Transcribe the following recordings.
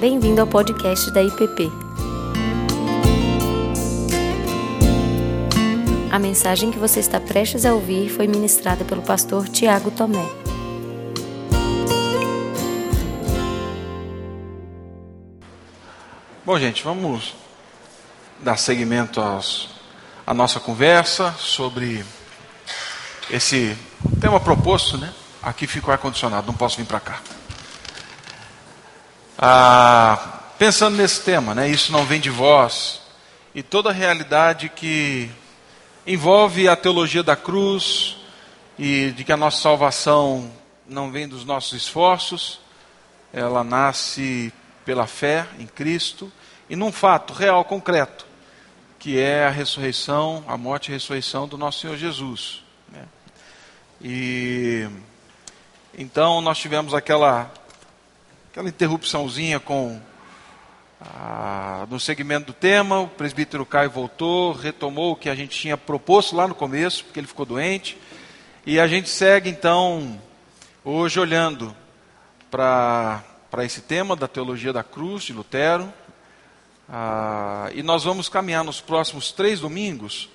Bem-vindo ao podcast da IPP. A mensagem que você está prestes a ouvir foi ministrada pelo pastor Tiago Tomé. Bom, gente, vamos dar seguimento aos, à nossa conversa sobre esse tema proposto, né? Aqui fica o ar-condicionado, não posso vir para cá. Ah, pensando nesse tema, né? Isso não vem de vós e toda a realidade que envolve a teologia da cruz e de que a nossa salvação não vem dos nossos esforços, ela nasce pela fé em Cristo e num fato real, concreto, que é a ressurreição, a morte e a ressurreição do nosso Senhor Jesus. Né? E então nós tivemos aquela aquela interrupçãozinha com ah, no segmento do tema, o presbítero Caio voltou, retomou o que a gente tinha proposto lá no começo, porque ele ficou doente, e a gente segue então hoje olhando para esse tema da teologia da cruz de Lutero, ah, e nós vamos caminhar nos próximos três domingos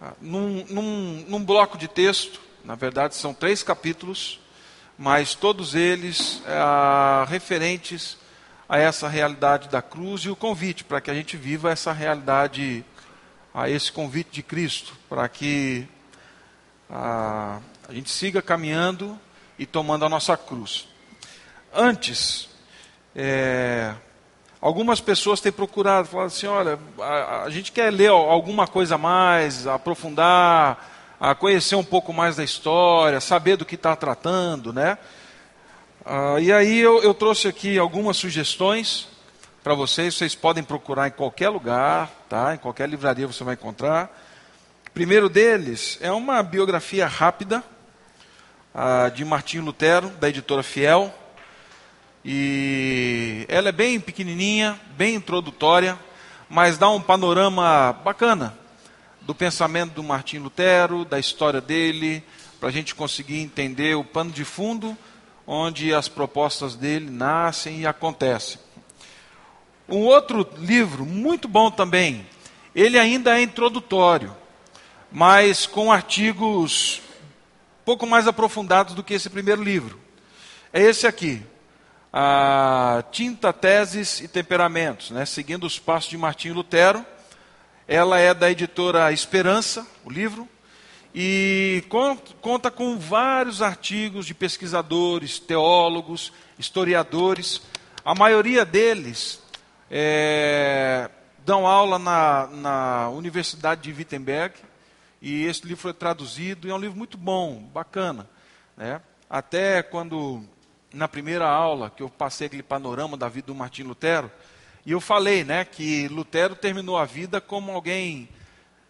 ah, num, num, num bloco de texto, na verdade são três capítulos, mas todos eles é, referentes a essa realidade da cruz e o convite para que a gente viva essa realidade, a esse convite de Cristo, para que a, a gente siga caminhando e tomando a nossa cruz. Antes, é, algumas pessoas têm procurado, falado assim, olha, a, a gente quer ler alguma coisa a mais, aprofundar, a conhecer um pouco mais da história, saber do que está tratando, né? Ah, e aí eu, eu trouxe aqui algumas sugestões para vocês. Vocês podem procurar em qualquer lugar, tá? Em qualquer livraria você vai encontrar. O primeiro deles é uma biografia rápida ah, de Martinho Lutero, da editora Fiel. E ela é bem pequenininha, bem introdutória, mas dá um panorama bacana do pensamento do Martim Lutero, da história dele, para a gente conseguir entender o pano de fundo onde as propostas dele nascem e acontecem. Um outro livro muito bom também, ele ainda é introdutório, mas com artigos pouco mais aprofundados do que esse primeiro livro. É esse aqui, a Tinta, Teses e Temperamentos, né, seguindo os passos de Martim Lutero ela é da editora Esperança, o livro, e conta com vários artigos de pesquisadores, teólogos, historiadores. A maioria deles é, dão aula na, na Universidade de Wittenberg, e esse livro foi traduzido, e é um livro muito bom, bacana. Né? Até quando, na primeira aula, que eu passei aquele panorama da vida do Martim Lutero, e eu falei, né, que Lutero terminou a vida como alguém,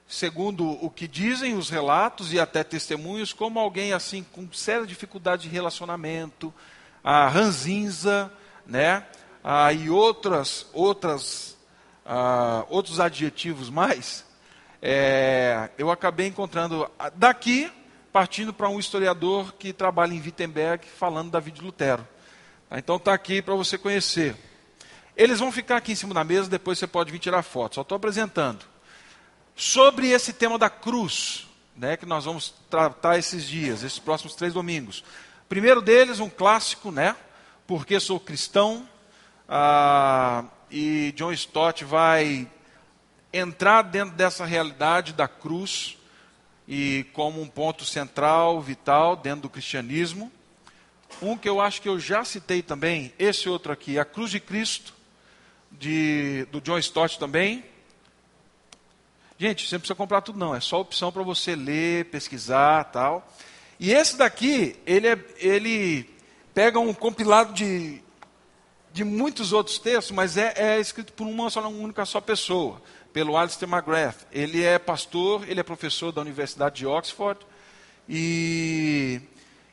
segundo o que dizem os relatos e até testemunhos, como alguém assim com séria dificuldade de relacionamento, a ranzinza, né, ah, e outras outras ah, outros adjetivos mais. É, eu acabei encontrando daqui partindo para um historiador que trabalha em Wittenberg falando da vida de Lutero. Então está aqui para você conhecer. Eles vão ficar aqui em cima da mesa, depois você pode vir tirar foto. Só estou apresentando. Sobre esse tema da cruz, né, que nós vamos tratar esses dias, esses próximos três domingos. Primeiro deles, um clássico, né? Porque sou cristão. Ah, e John Stott vai entrar dentro dessa realidade da cruz e como um ponto central, vital, dentro do cristianismo. Um que eu acho que eu já citei também, esse outro aqui, a cruz de Cristo, de, do John Stott também. Gente, você não precisa comprar tudo não, é só opção para você ler, pesquisar tal. E esse daqui, ele, é, ele pega um compilado de, de muitos outros textos, mas é, é escrito por uma, só, uma única só pessoa, pelo Alistair McGrath. Ele é pastor, ele é professor da Universidade de Oxford, e,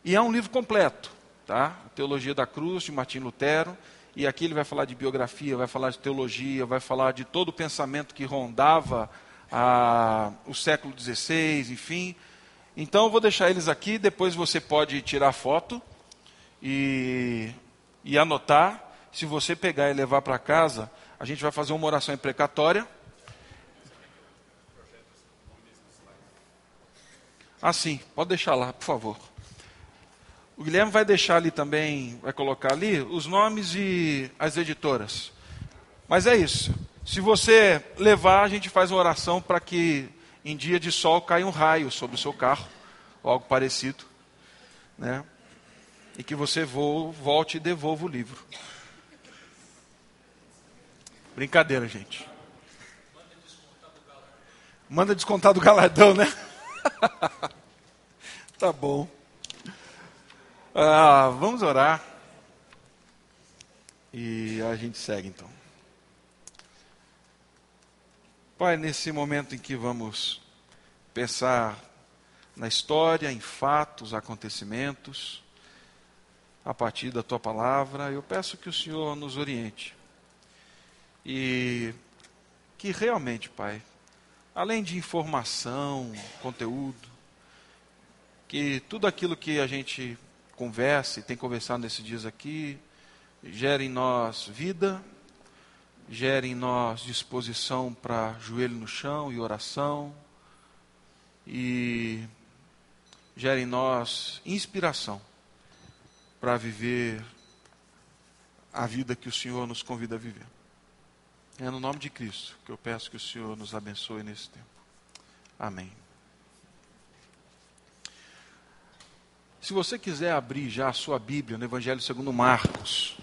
e é um livro completo, tá? Teologia da Cruz, de Martim Lutero. E aqui ele vai falar de biografia, vai falar de teologia, vai falar de todo o pensamento que rondava a, o século XVI, enfim. Então eu vou deixar eles aqui, depois você pode tirar foto e, e anotar. Se você pegar e levar para casa, a gente vai fazer uma oração imprecatória. Assim, pode deixar lá, por favor. O Guilherme vai deixar ali também, vai colocar ali os nomes e as editoras. Mas é isso. Se você levar, a gente faz uma oração para que em dia de sol caia um raio sobre o seu carro, ou algo parecido, né? E que você volte e devolva o livro. Brincadeira, gente. Manda descontar do galardão, né? tá bom. Ah, vamos orar. E a gente segue então. Pai, nesse momento em que vamos pensar na história, em fatos, acontecimentos, a partir da tua palavra, eu peço que o Senhor nos oriente. E que realmente, Pai, além de informação, conteúdo, que tudo aquilo que a gente conversa e tem conversado nesses dias aqui, gere em nós vida, gere em nós disposição para joelho no chão e oração, e gere em nós inspiração para viver a vida que o Senhor nos convida a viver. É no nome de Cristo que eu peço que o Senhor nos abençoe nesse tempo. Amém. Se você quiser abrir já a sua Bíblia no Evangelho segundo Marcos,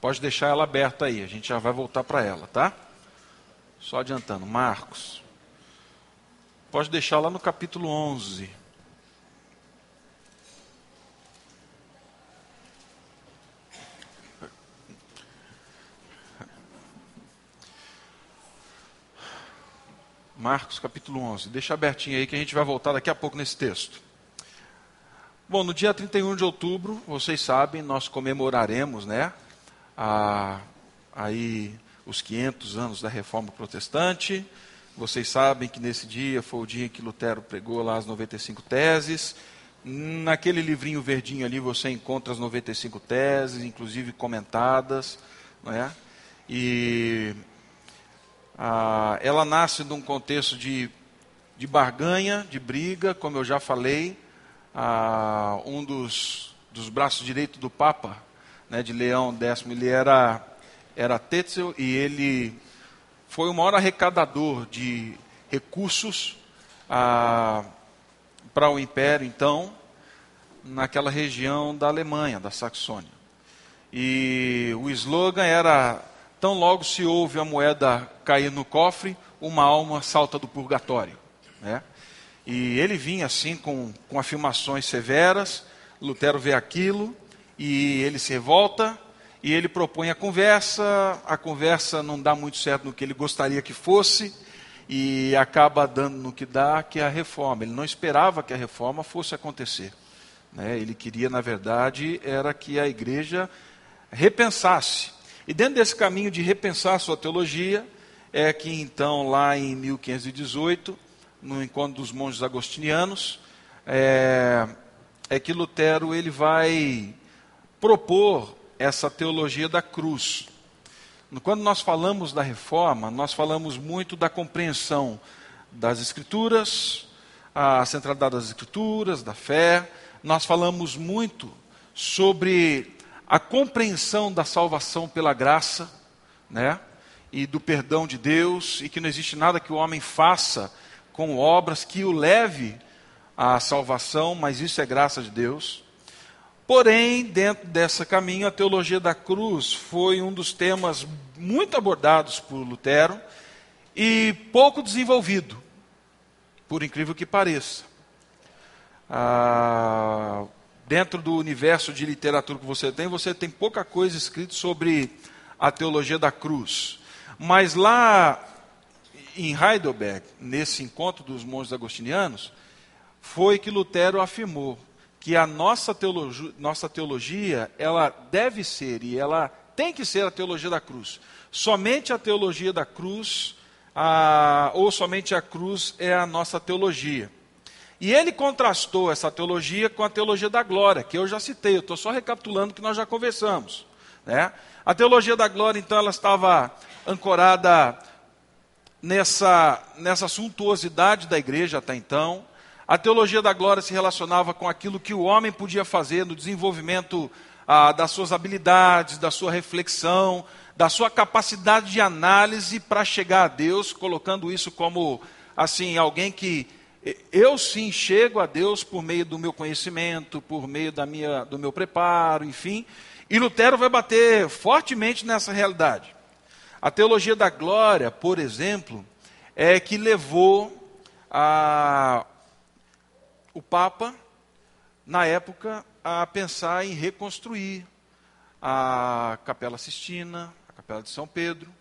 Pode deixar ela aberta aí, a gente já vai voltar para ela, tá? Só adiantando, Marcos. Pode deixar lá no capítulo 11. Marcos capítulo 11. Deixa abertinho aí que a gente vai voltar daqui a pouco nesse texto. Bom, no dia 31 de outubro, vocês sabem, nós comemoraremos, né, a, aí os 500 anos da Reforma Protestante. Vocês sabem que nesse dia foi o dia em que Lutero pregou lá as 95 teses. Naquele livrinho verdinho ali você encontra as 95 teses, inclusive comentadas. Não é? E a, ela nasce de um contexto de, de barganha, de briga, como eu já falei. A, um dos, dos braços direitos do Papa, né, de Leão X, ele era, era Tetzel e ele foi o maior arrecadador de recursos ah, para o Império, então, naquela região da Alemanha, da Saxônia. E o slogan era: tão logo se ouve a moeda cair no cofre, uma alma salta do purgatório. Né? E ele vinha assim com, com afirmações severas, Lutero vê aquilo e ele se revolta e ele propõe a conversa. A conversa não dá muito certo no que ele gostaria que fosse e acaba dando no que dá, que é a reforma. Ele não esperava que a reforma fosse acontecer. Né? Ele queria, na verdade, era que a igreja repensasse. E dentro desse caminho de repensar sua teologia, é que então, lá em 1518, no encontro dos monges agostinianos, é, é que Lutero ele vai propor essa teologia da cruz. Quando nós falamos da reforma, nós falamos muito da compreensão das Escrituras, a centralidade das Escrituras, da fé. Nós falamos muito sobre a compreensão da salvação pela graça, né? E do perdão de Deus, e que não existe nada que o homem faça com obras que o leve à salvação, mas isso é graça de Deus. Porém, dentro dessa caminho, a teologia da cruz foi um dos temas muito abordados por Lutero e pouco desenvolvido, por incrível que pareça. Ah, dentro do universo de literatura que você tem, você tem pouca coisa escrita sobre a teologia da cruz. Mas lá em Heidelberg, nesse encontro dos monges agostinianos, foi que Lutero afirmou que a nossa teologia, nossa teologia, ela deve ser e ela tem que ser a teologia da cruz. Somente a teologia da cruz, a, ou somente a cruz é a nossa teologia. E ele contrastou essa teologia com a teologia da glória, que eu já citei, eu estou só recapitulando o que nós já conversamos. Né? A teologia da glória, então, ela estava ancorada nessa, nessa suntuosidade da igreja até então. A teologia da glória se relacionava com aquilo que o homem podia fazer no desenvolvimento ah, das suas habilidades, da sua reflexão, da sua capacidade de análise para chegar a Deus, colocando isso como assim alguém que eu sim chego a Deus por meio do meu conhecimento, por meio da minha, do meu preparo, enfim. E Lutero vai bater fortemente nessa realidade. A teologia da glória, por exemplo, é que levou a, o Papa, na época, a pensar em reconstruir a Capela Sistina, a Capela de São Pedro,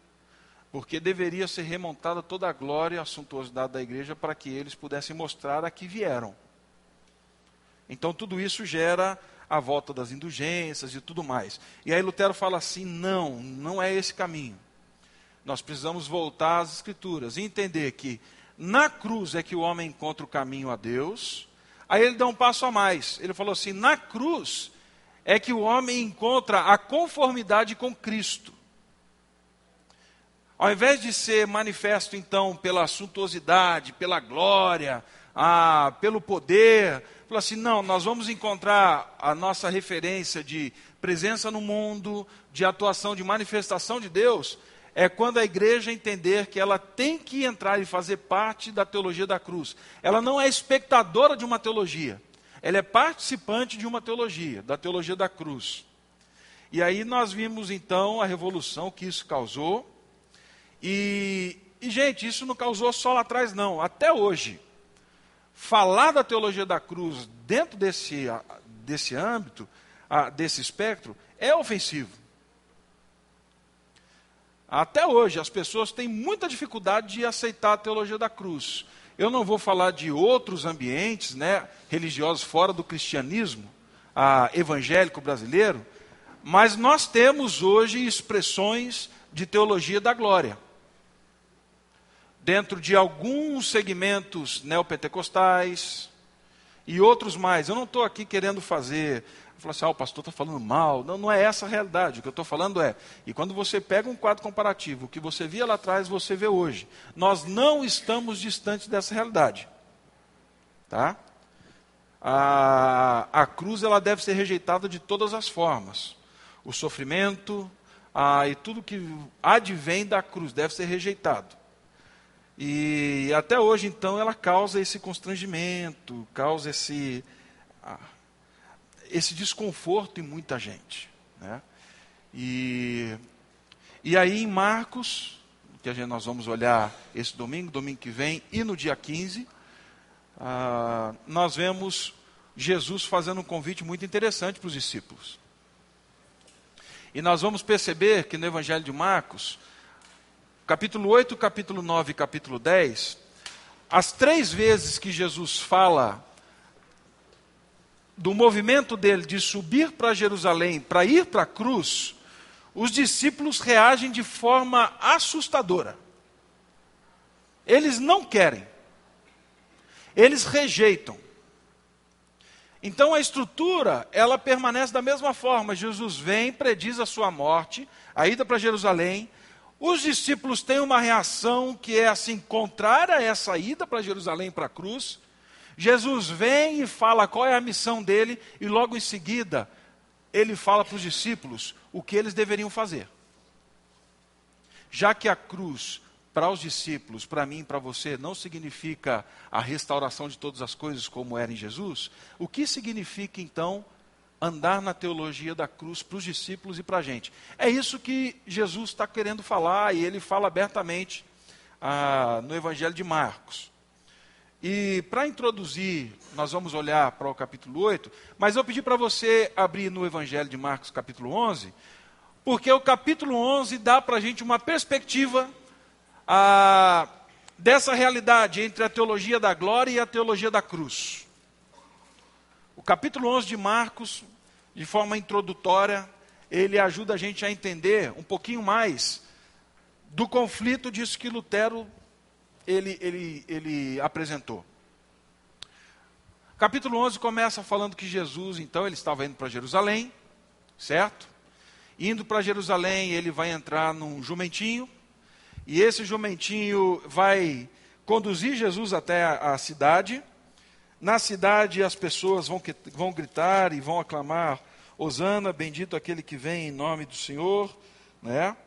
porque deveria ser remontada toda a glória e a suntuosidade da igreja para que eles pudessem mostrar a que vieram. Então tudo isso gera a volta das indulgências e tudo mais. E aí Lutero fala assim: não, não é esse caminho. Nós precisamos voltar às Escrituras e entender que na cruz é que o homem encontra o caminho a Deus. Aí ele dá um passo a mais. Ele falou assim: na cruz é que o homem encontra a conformidade com Cristo. Ao invés de ser manifesto, então, pela suntuosidade, pela glória, ah, pelo poder, falou assim: não, nós vamos encontrar a nossa referência de presença no mundo, de atuação, de manifestação de Deus, é quando a igreja entender que ela tem que entrar e fazer parte da teologia da cruz. Ela não é espectadora de uma teologia, ela é participante de uma teologia, da teologia da cruz. E aí nós vimos então a revolução que isso causou. E, e gente, isso não causou só lá atrás, não, até hoje falar da teologia da cruz dentro desse, desse âmbito, desse espectro, é ofensivo. Até hoje, as pessoas têm muita dificuldade de aceitar a teologia da cruz. Eu não vou falar de outros ambientes né, religiosos fora do cristianismo evangélico brasileiro, mas nós temos hoje expressões de teologia da glória dentro de alguns segmentos neopentecostais e outros mais. Eu não estou aqui querendo fazer, falar assim, ah, o pastor está falando mal. Não, não é essa a realidade. O que eu estou falando é, e quando você pega um quadro comparativo, o que você via lá atrás, você vê hoje. Nós não estamos distantes dessa realidade. Tá? A, a cruz ela deve ser rejeitada de todas as formas. O sofrimento e tudo que advém da cruz deve ser rejeitado. E até hoje, então, ela causa esse constrangimento, causa esse, esse desconforto em muita gente. Né? E, e aí, em Marcos, que gente, nós vamos olhar esse domingo, domingo que vem, e no dia 15, ah, nós vemos Jesus fazendo um convite muito interessante para os discípulos. E nós vamos perceber que no Evangelho de Marcos, capítulo 8, capítulo 9 e capítulo 10, as três vezes que Jesus fala do movimento dele de subir para Jerusalém, para ir para a cruz, os discípulos reagem de forma assustadora. Eles não querem. Eles rejeitam. Então a estrutura, ela permanece da mesma forma. Jesus vem, prediz a sua morte, a ida para Jerusalém, os discípulos têm uma reação que é assim contrária a essa ida para Jerusalém para a cruz. Jesus vem e fala qual é a missão dele e logo em seguida ele fala para os discípulos o que eles deveriam fazer. Já que a cruz para os discípulos, para mim e para você, não significa a restauração de todas as coisas como era em Jesus, o que significa então andar na teologia da cruz para os discípulos e para a gente. É isso que Jesus está querendo falar e ele fala abertamente ah, no Evangelho de Marcos. E para introduzir, nós vamos olhar para o capítulo 8, mas eu pedi para você abrir no Evangelho de Marcos, capítulo 11, porque o capítulo 11 dá para a gente uma perspectiva ah, dessa realidade entre a teologia da glória e a teologia da cruz. O capítulo 11 de Marcos de forma introdutória, ele ajuda a gente a entender um pouquinho mais do conflito disso que Lutero ele, ele, ele apresentou. Capítulo 11 começa falando que Jesus, então, ele estava indo para Jerusalém, certo? Indo para Jerusalém, ele vai entrar num jumentinho, e esse jumentinho vai conduzir Jesus até a, a cidade. Na cidade, as pessoas vão, vão gritar e vão aclamar: Hosana, bendito aquele que vem em nome do Senhor, né?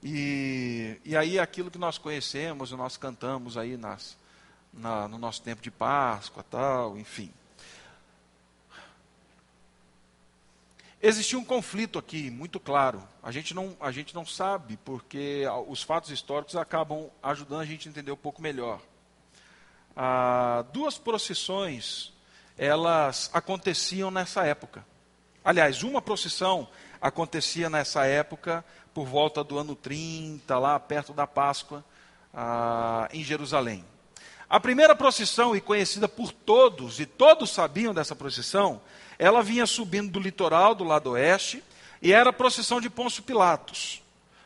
E, e aí aquilo que nós conhecemos, nós cantamos aí nas, na, no nosso tempo de Páscoa, tal, enfim. Existia um conflito aqui, muito claro. A gente não, a gente não sabe, porque os fatos históricos acabam ajudando a gente a entender um pouco melhor. Ah, duas procissões, elas aconteciam nessa época. Aliás, uma procissão acontecia nessa época, por volta do ano 30, lá perto da Páscoa, ah, em Jerusalém. A primeira procissão, e conhecida por todos, e todos sabiam dessa procissão, ela vinha subindo do litoral, do lado oeste, e era a procissão de Pôncio Pilatos.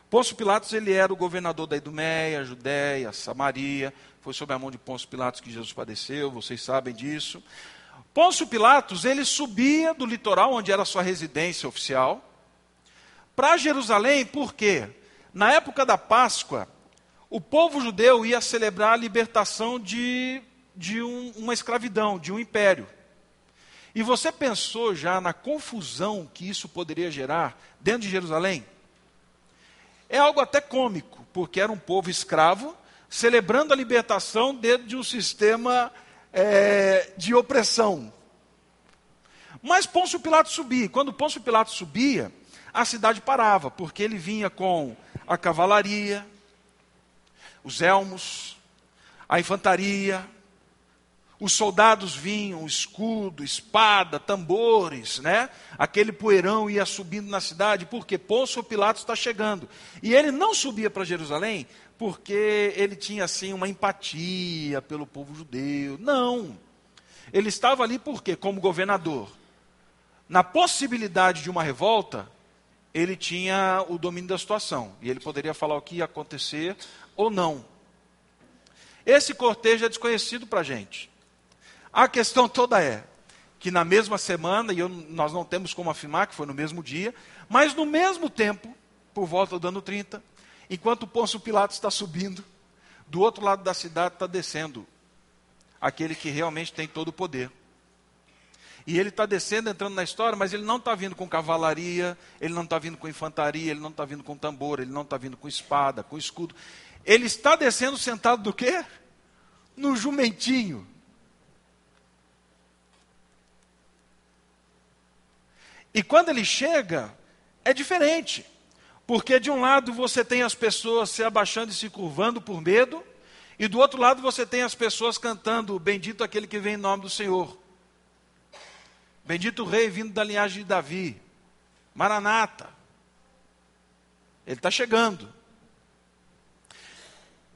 Pôncio Pilatos ele era o governador da Idumeia, Judéia, Samaria. Foi sob a mão de Pôncio Pilatos que Jesus padeceu, vocês sabem disso. Pôncio Pilatos ele subia do litoral, onde era sua residência oficial, para Jerusalém, por quê? Na época da Páscoa, o povo judeu ia celebrar a libertação de, de um, uma escravidão, de um império. E você pensou já na confusão que isso poderia gerar dentro de Jerusalém? É algo até cômico, porque era um povo escravo celebrando a libertação dentro de um sistema é, de opressão. Mas Pôncio Pilatos subia. Quando Pôncio Pilatos subia, a cidade parava, porque ele vinha com a cavalaria, os elmos, a infantaria, os soldados vinham, escudo, espada, tambores, né? Aquele poeirão ia subindo na cidade, porque Pôncio Pilatos está chegando. E ele não subia para Jerusalém porque ele tinha assim uma empatia pelo povo judeu. Não. Ele estava ali porque como governador. Na possibilidade de uma revolta, ele tinha o domínio da situação e ele poderia falar o que ia acontecer ou não. Esse cortejo é desconhecido para a gente. A questão toda é que na mesma semana, e eu, nós não temos como afirmar que foi no mesmo dia, mas no mesmo tempo, por volta do ano 30, enquanto Pôncio Pilatos está subindo, do outro lado da cidade está descendo aquele que realmente tem todo o poder. E ele está descendo, entrando na história, mas ele não está vindo com cavalaria, ele não está vindo com infantaria, ele não está vindo com tambor, ele não está vindo com espada, com escudo. Ele está descendo sentado do quê? No jumentinho. E quando ele chega, é diferente. Porque de um lado você tem as pessoas se abaixando e se curvando por medo, e do outro lado você tem as pessoas cantando: Bendito aquele que vem em nome do Senhor. Bendito o rei vindo da linhagem de Davi. Maranata. Ele está chegando.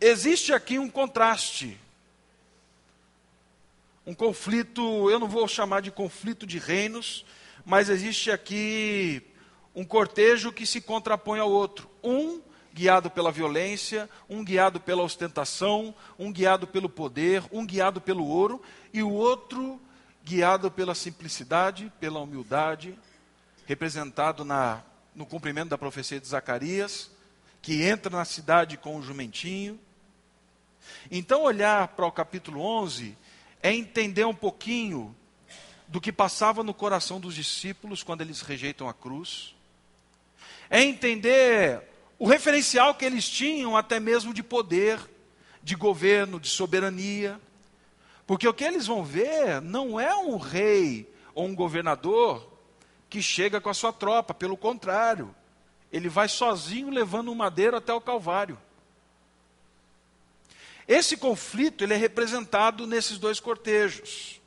Existe aqui um contraste. Um conflito, eu não vou chamar de conflito de reinos, mas existe aqui um cortejo que se contrapõe ao outro. Um guiado pela violência, um guiado pela ostentação, um guiado pelo poder, um guiado pelo ouro, e o outro guiado pela simplicidade, pela humildade, representado na, no cumprimento da profecia de Zacarias, que entra na cidade com o jumentinho. Então, olhar para o capítulo 11 é entender um pouquinho do que passava no coração dos discípulos quando eles rejeitam a cruz, é entender o referencial que eles tinham até mesmo de poder, de governo, de soberania. Porque o que eles vão ver não é um rei ou um governador que chega com a sua tropa, pelo contrário, ele vai sozinho levando um madeiro até o Calvário. Esse conflito ele é representado nesses dois cortejos.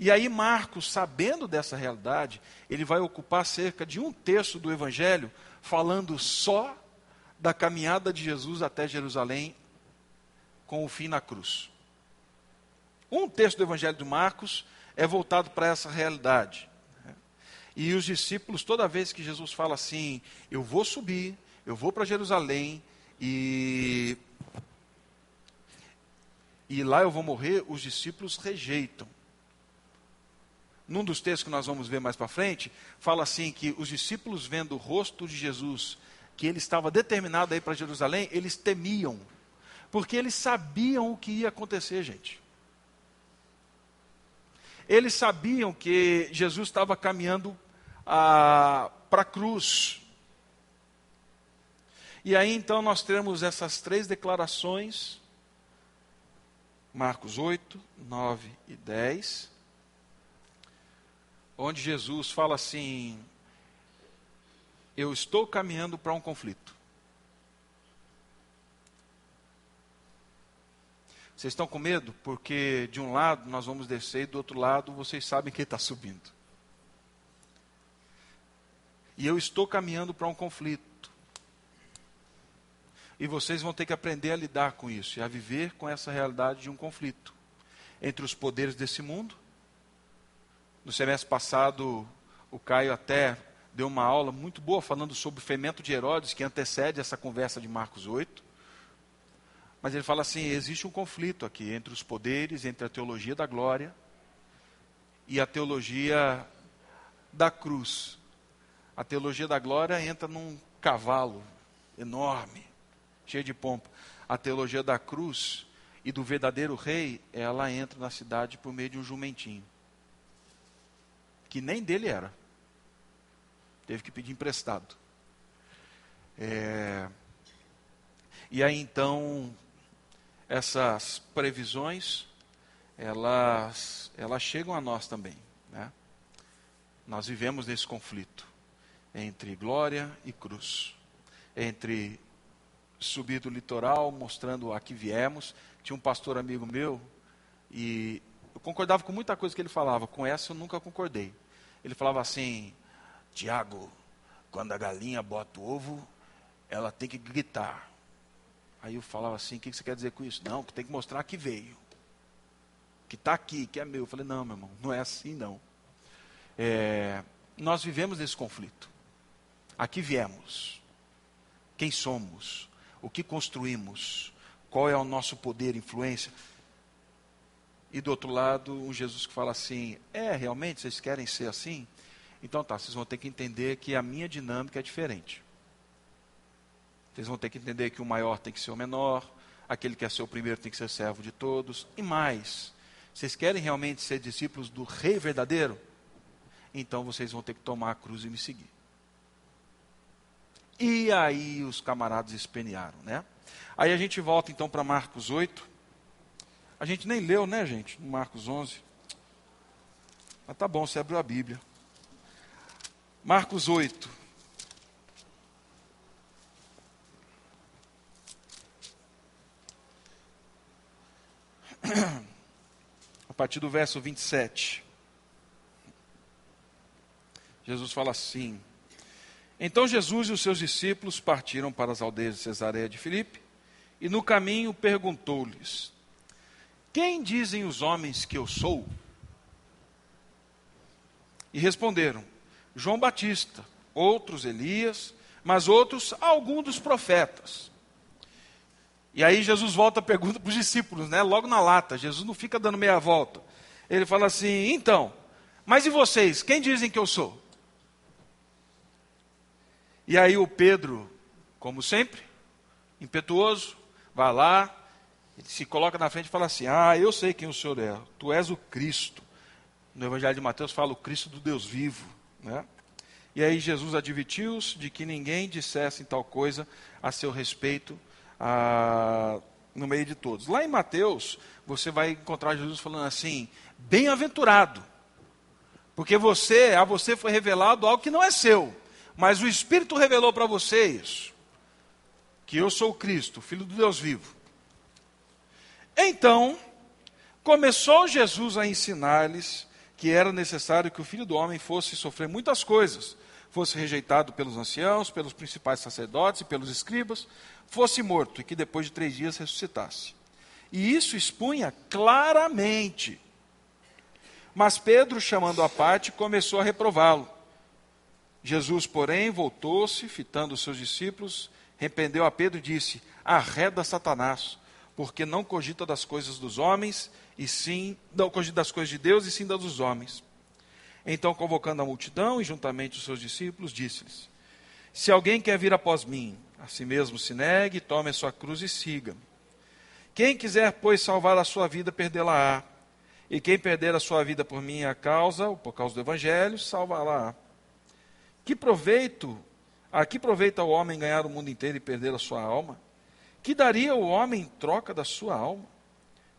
E aí, Marcos, sabendo dessa realidade, ele vai ocupar cerca de um terço do Evangelho falando só da caminhada de Jesus até Jerusalém com o fim na cruz. Um terço do Evangelho de Marcos é voltado para essa realidade. E os discípulos, toda vez que Jesus fala assim, eu vou subir, eu vou para Jerusalém e e lá eu vou morrer, os discípulos rejeitam. Num dos textos que nós vamos ver mais para frente, fala assim que os discípulos vendo o rosto de Jesus, que ele estava determinado a ir para Jerusalém, eles temiam, porque eles sabiam o que ia acontecer, gente. Eles sabiam que Jesus estava caminhando ah, para a cruz. E aí então nós temos essas três declarações, Marcos 8, 9 e 10, onde Jesus fala assim: Eu estou caminhando para um conflito. Vocês estão com medo? Porque de um lado nós vamos descer e do outro lado vocês sabem que está subindo. E eu estou caminhando para um conflito. E vocês vão ter que aprender a lidar com isso e a viver com essa realidade de um conflito entre os poderes desse mundo. No semestre passado, o Caio até deu uma aula muito boa falando sobre o fermento de Herodes, que antecede essa conversa de Marcos 8. Mas ele fala assim: existe um conflito aqui entre os poderes, entre a teologia da glória e a teologia da cruz. A teologia da glória entra num cavalo enorme, cheio de pompa. A teologia da cruz e do verdadeiro rei, ela entra na cidade por meio de um jumentinho. Que nem dele era. Teve que pedir emprestado. É... E aí então essas previsões, elas, elas chegam a nós também. Né? Nós vivemos nesse conflito entre glória e cruz, entre subir do litoral, mostrando a que viemos. Tinha um pastor amigo meu, e eu concordava com muita coisa que ele falava, com essa eu nunca concordei. Ele falava assim: Tiago, quando a galinha bota o ovo, ela tem que gritar. Aí eu falava assim: o que você quer dizer com isso? Não, que tem que mostrar que veio. Que está aqui, que é meu. Eu falei: não, meu irmão, não é assim não. É, nós vivemos nesse conflito. Aqui viemos. Quem somos? O que construímos? Qual é o nosso poder, influência? E do outro lado, um Jesus que fala assim: é, realmente vocês querem ser assim? Então tá, vocês vão ter que entender que a minha dinâmica é diferente. Vocês vão ter que entender que o maior tem que ser o menor, aquele que é ser o primeiro tem que ser servo de todos. E mais, vocês querem realmente ser discípulos do Rei verdadeiro? Então vocês vão ter que tomar a cruz e me seguir. E aí os camaradas espenearam, né? Aí a gente volta então para Marcos 8. A gente nem leu, né, gente? No Marcos 11. Mas tá bom, você abriu a Bíblia. Marcos 8. a partir do verso 27. Jesus fala assim: Então Jesus e os seus discípulos partiram para as aldeias de Cesareia de Filipe, e no caminho perguntou-lhes: Quem dizem os homens que eu sou? E responderam: João Batista, outros Elias, mas outros algum dos profetas. E aí Jesus volta a pergunta para os discípulos, né? Logo na lata. Jesus não fica dando meia volta. Ele fala assim: então, mas e vocês? Quem dizem que eu sou? E aí o Pedro, como sempre, impetuoso, vai lá, ele se coloca na frente e fala assim: Ah, eu sei quem o Senhor é. Tu és o Cristo. No Evangelho de Mateus fala o Cristo do Deus vivo, né? E aí Jesus advertiu-os de que ninguém dissesse tal coisa a seu respeito ah, no meio de todos. Lá em Mateus, você vai encontrar Jesus falando assim: bem-aventurado, porque você, a você foi revelado algo que não é seu, mas o Espírito revelou para você isso, que eu sou Cristo, Filho do Deus vivo. Então, começou Jesus a ensinar-lhes que era necessário que o Filho do Homem fosse sofrer muitas coisas, fosse rejeitado pelos anciãos, pelos principais sacerdotes e pelos escribas, fosse morto e que depois de três dias ressuscitasse. E isso expunha claramente. Mas Pedro, chamando a parte, começou a reprová-lo. Jesus, porém, voltou-se, fitando os seus discípulos, repreendeu a Pedro e disse: Arreda Satanás, porque não cogita das coisas dos homens, e sim, não cogita das coisas de Deus, e sim das dos homens. Então, convocando a multidão e juntamente os seus discípulos, disse-lhes: Se alguém quer vir após mim, a si mesmo se negue, tome a sua cruz e siga. Quem quiser, pois, salvar a sua vida, perdê-la-á. E quem perder a sua vida por minha causa, ou por causa do Evangelho, salvá-la-á. Que proveito, a que proveita o homem ganhar o mundo inteiro e perder a sua alma? Que daria o homem em troca da sua alma?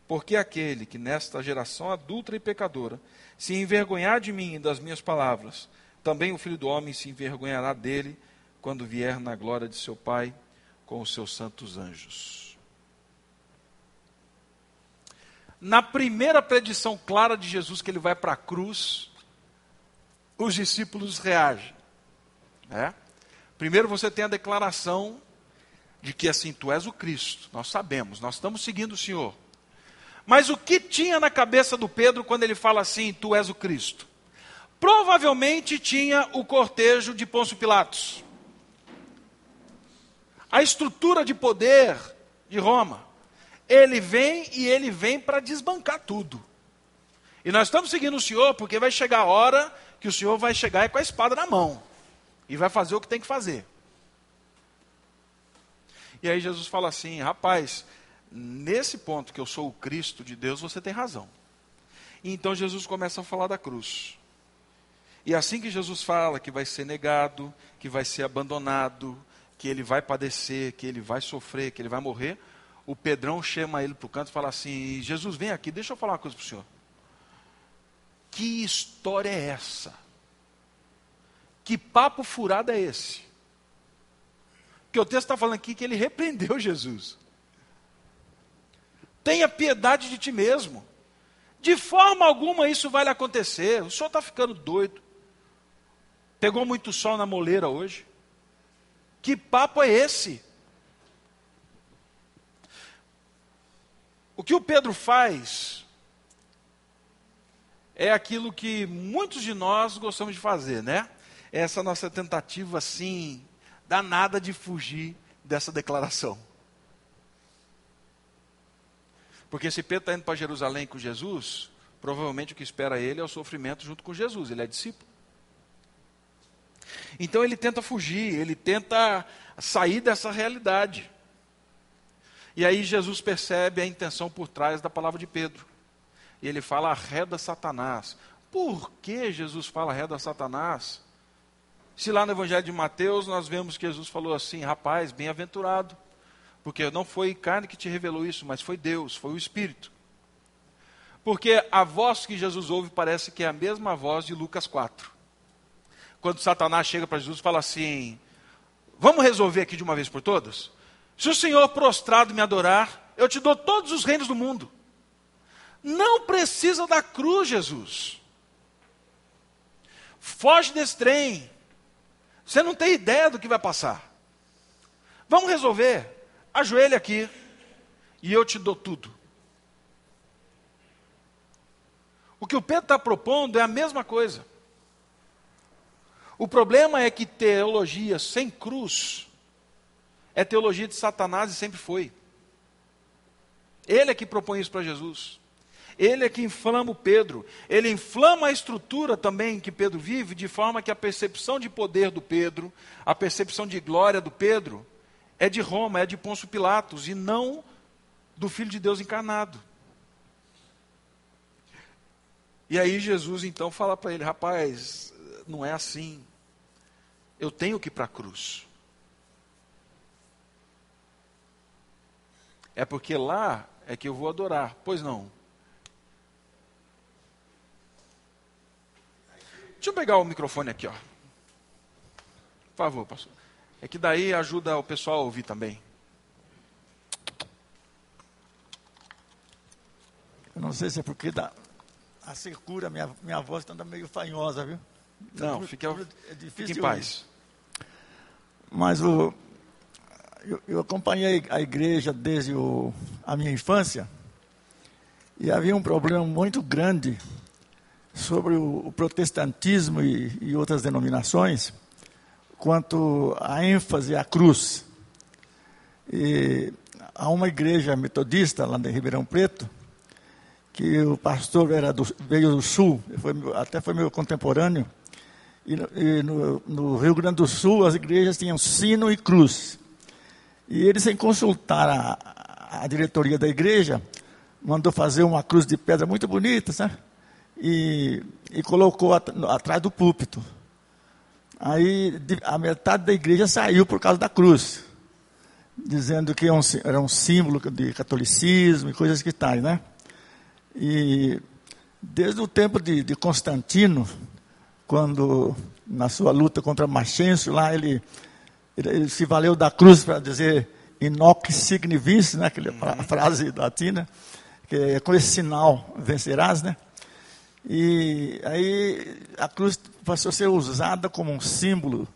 Porque aquele que nesta geração adulta e pecadora se envergonhar de mim e das minhas palavras, também o filho do homem se envergonhará dele quando vier na glória de seu Pai com os seus santos anjos. Na primeira predição clara de Jesus, que ele vai para a cruz, os discípulos reagem. Né? Primeiro você tem a declaração de que assim, tu és o Cristo, nós sabemos, nós estamos seguindo o Senhor. Mas o que tinha na cabeça do Pedro quando ele fala assim, tu és o Cristo? Provavelmente tinha o cortejo de Pôncio Pilatos. A estrutura de poder de Roma. Ele vem e ele vem para desbancar tudo. E nós estamos seguindo o Senhor porque vai chegar a hora que o Senhor vai chegar com a espada na mão e vai fazer o que tem que fazer. E aí Jesus fala assim: rapaz, nesse ponto que eu sou o Cristo de Deus, você tem razão. E então Jesus começa a falar da cruz. E assim que Jesus fala que vai ser negado, que vai ser abandonado, que ele vai padecer, que ele vai sofrer, que ele vai morrer, o Pedrão chama ele para o canto e fala assim: Jesus, vem aqui, deixa eu falar uma coisa para o senhor. Que história é essa? Que papo furado é esse? Porque o texto está falando aqui que ele repreendeu Jesus. Tenha piedade de ti mesmo. De forma alguma isso vai lhe acontecer. O senhor está ficando doido. Pegou muito sol na moleira hoje. Que papo é esse? O que o Pedro faz é aquilo que muitos de nós gostamos de fazer, né? Essa nossa tentativa assim, danada de fugir dessa declaração. Porque se Pedro está indo para Jerusalém com Jesus, provavelmente o que espera ele é o sofrimento junto com Jesus, ele é discípulo. Então ele tenta fugir, ele tenta sair dessa realidade. E aí Jesus percebe a intenção por trás da palavra de Pedro. E ele fala arreda Satanás. Por que Jesus fala arreda Satanás? Se lá no Evangelho de Mateus nós vemos que Jesus falou assim: rapaz, bem-aventurado, porque não foi carne que te revelou isso, mas foi Deus, foi o Espírito. Porque a voz que Jesus ouve parece que é a mesma voz de Lucas 4 quando Satanás chega para Jesus e fala assim: Vamos resolver aqui de uma vez por todas? Se o Senhor prostrado me adorar, eu te dou todos os reinos do mundo. Não precisa da cruz, Jesus. Foge desse trem. Você não tem ideia do que vai passar. Vamos resolver. Ajoelha aqui e eu te dou tudo. O que o Pedro está propondo é a mesma coisa. O problema é que teologia sem cruz é teologia de Satanás e sempre foi. Ele é que propõe isso para Jesus. Ele é que inflama o Pedro. Ele inflama a estrutura também que Pedro vive, de forma que a percepção de poder do Pedro, a percepção de glória do Pedro, é de Roma, é de Pôncio Pilatos, e não do Filho de Deus encarnado. E aí Jesus então fala para ele: rapaz, não é assim eu tenho que ir para a cruz. É porque lá é que eu vou adorar. Pois não. Deixa eu pegar o microfone aqui, ó. Por favor, pastor. É que daí ajuda o pessoal a ouvir também. Eu não sei se é porque dá a secura, minha, minha voz está meio fanhosa, viu? Não, fique, é fique em paz. Mas o, eu, eu, acompanhei a igreja desde o, a minha infância e havia um problema muito grande sobre o, o protestantismo e, e, outras denominações quanto à ênfase à cruz. E há uma igreja metodista lá de Ribeirão Preto que o pastor era do, veio do Sul, foi, até foi meu contemporâneo, e, e no, no, Rio Grande do Sul as igrejas tinham sino e cruz. E ele, sem consultar a, a diretoria da igreja, mandou fazer uma cruz de pedra muito bonita, sabe? E, e colocou at, atrás do púlpito. Aí a metade da igreja saiu por causa da cruz, dizendo que era um símbolo de catolicismo e coisas que tais, né? E desde o tempo de, de Constantino, quando na sua luta contra Machencio, lá ele, ele, ele se valeu da cruz para dizer inox signe vis, né, aquela uhum. frase latina, que é com esse sinal vencerás, né? E aí a cruz passou a ser usada como um símbolo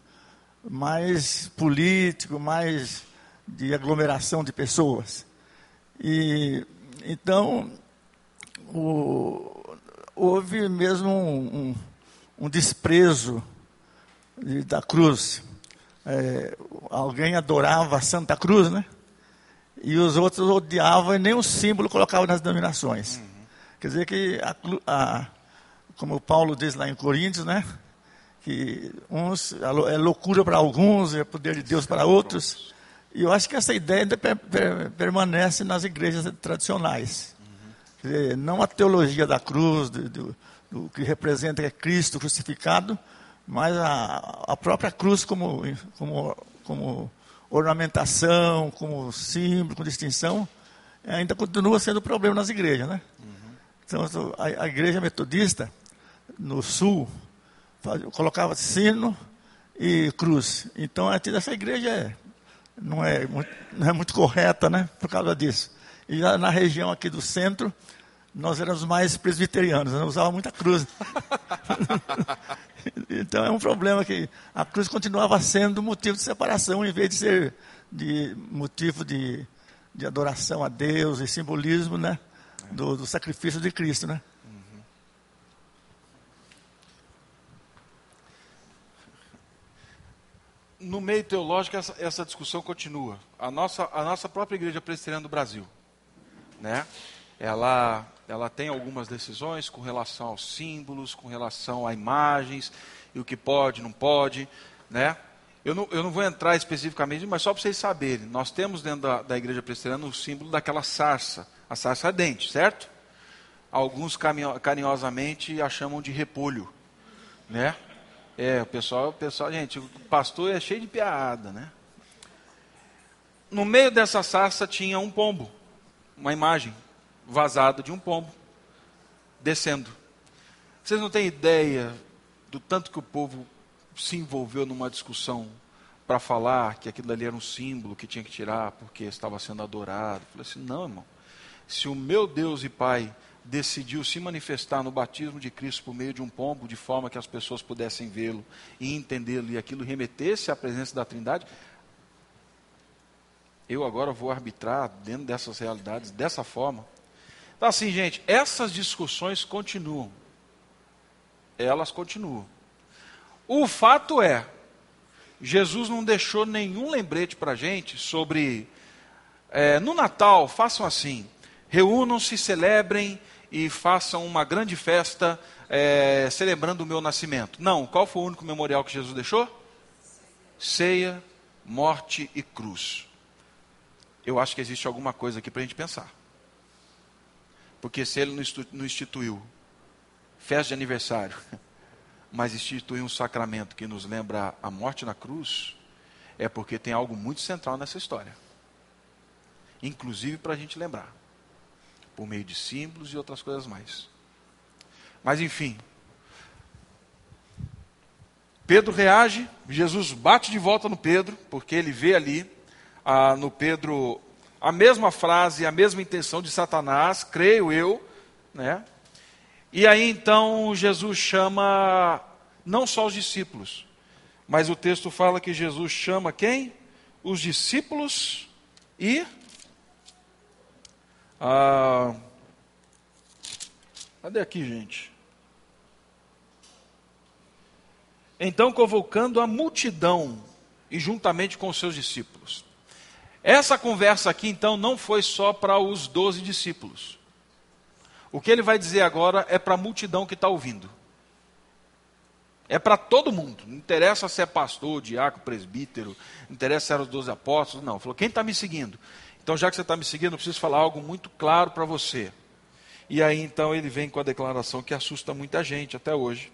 mais político, mais de aglomeração de pessoas. E então o, houve mesmo um, um, um desprezo de, da cruz. É, alguém adorava Santa Cruz, né? E os outros odiavam e nem o símbolo colocavam nas denominações. Uhum. Quer dizer que, a, a, como Paulo diz lá em Coríntios, né? Que uns é loucura para alguns, é poder de Deus para outros. E eu acho que essa ideia ainda per, per, permanece nas igrejas tradicionais dizer, não a teologia da cruz, do, do, do, que representa é Cristo crucificado, mas a, a própria cruz como, como, como ornamentação, como símbolo, com distinção, ainda continua sendo problema nas igrejas, né? Uhum. Então, a, a, igreja metodista, no sul, colocava sino e cruz. Então, essa igreja é, não, é muito, não é muito correta, né? Por causa disso. E na região aqui do centro, nós éramos mais presbiterianos, não usava muita cruz. então é um problema que a cruz continuava sendo motivo de separação, em vez de ser de motivo de, de adoração a Deus e simbolismo né, do, do sacrifício de Cristo. Né? No meio teológico essa, essa, discussão continua. A nossa, a nossa própria igreja presbiteriana do Brasil, né? Ela ela tem algumas decisões com relação aos símbolos, com relação a imagens, e o que pode, não pode, né? Eu não, eu não vou entrar especificamente, mas só para vocês saberem, nós temos dentro da, da igreja presbiteriana o símbolo daquela sarça, a sarça ardente, certo? Alguns carinhosamente a chamam de repolho, né? É, o pessoal, o pessoal, gente, o pastor é cheio de piada, né? No meio dessa sarça tinha um pombo, uma imagem vazado de um pombo descendo. Vocês não têm ideia do tanto que o povo se envolveu numa discussão para falar que aquilo ali era um símbolo que tinha que tirar porque estava sendo adorado. Eu falei assim: não, irmão. Se o meu Deus e Pai decidiu se manifestar no batismo de Cristo por meio de um pombo, de forma que as pessoas pudessem vê-lo e entendê-lo e aquilo remetesse à presença da Trindade, eu agora vou arbitrar dentro dessas realidades dessa forma. Então, assim, gente, essas discussões continuam. Elas continuam. O fato é, Jesus não deixou nenhum lembrete para a gente sobre. É, no Natal, façam assim: reúnam-se, celebrem e façam uma grande festa é, celebrando o meu nascimento. Não, qual foi o único memorial que Jesus deixou? Ceia, morte e cruz. Eu acho que existe alguma coisa aqui para a gente pensar. Porque se ele não instituiu festa de aniversário, mas instituiu um sacramento que nos lembra a morte na cruz, é porque tem algo muito central nessa história. Inclusive para a gente lembrar, por meio de símbolos e outras coisas mais. Mas enfim, Pedro reage, Jesus bate de volta no Pedro, porque ele vê ali ah, no Pedro a mesma frase, a mesma intenção de Satanás, creio eu, né? E aí então Jesus chama não só os discípulos, mas o texto fala que Jesus chama quem? Os discípulos e ah, cadê aqui, gente? Então convocando a multidão e juntamente com os seus discípulos. Essa conversa aqui, então, não foi só para os doze discípulos. O que ele vai dizer agora é para a multidão que está ouvindo. É para todo mundo. Não interessa se é pastor, diácono, presbítero, não interessa se eram os doze apóstolos, não. Falou, quem está me seguindo? Então, já que você está me seguindo, eu preciso falar algo muito claro para você. E aí, então, ele vem com a declaração que assusta muita gente até hoje.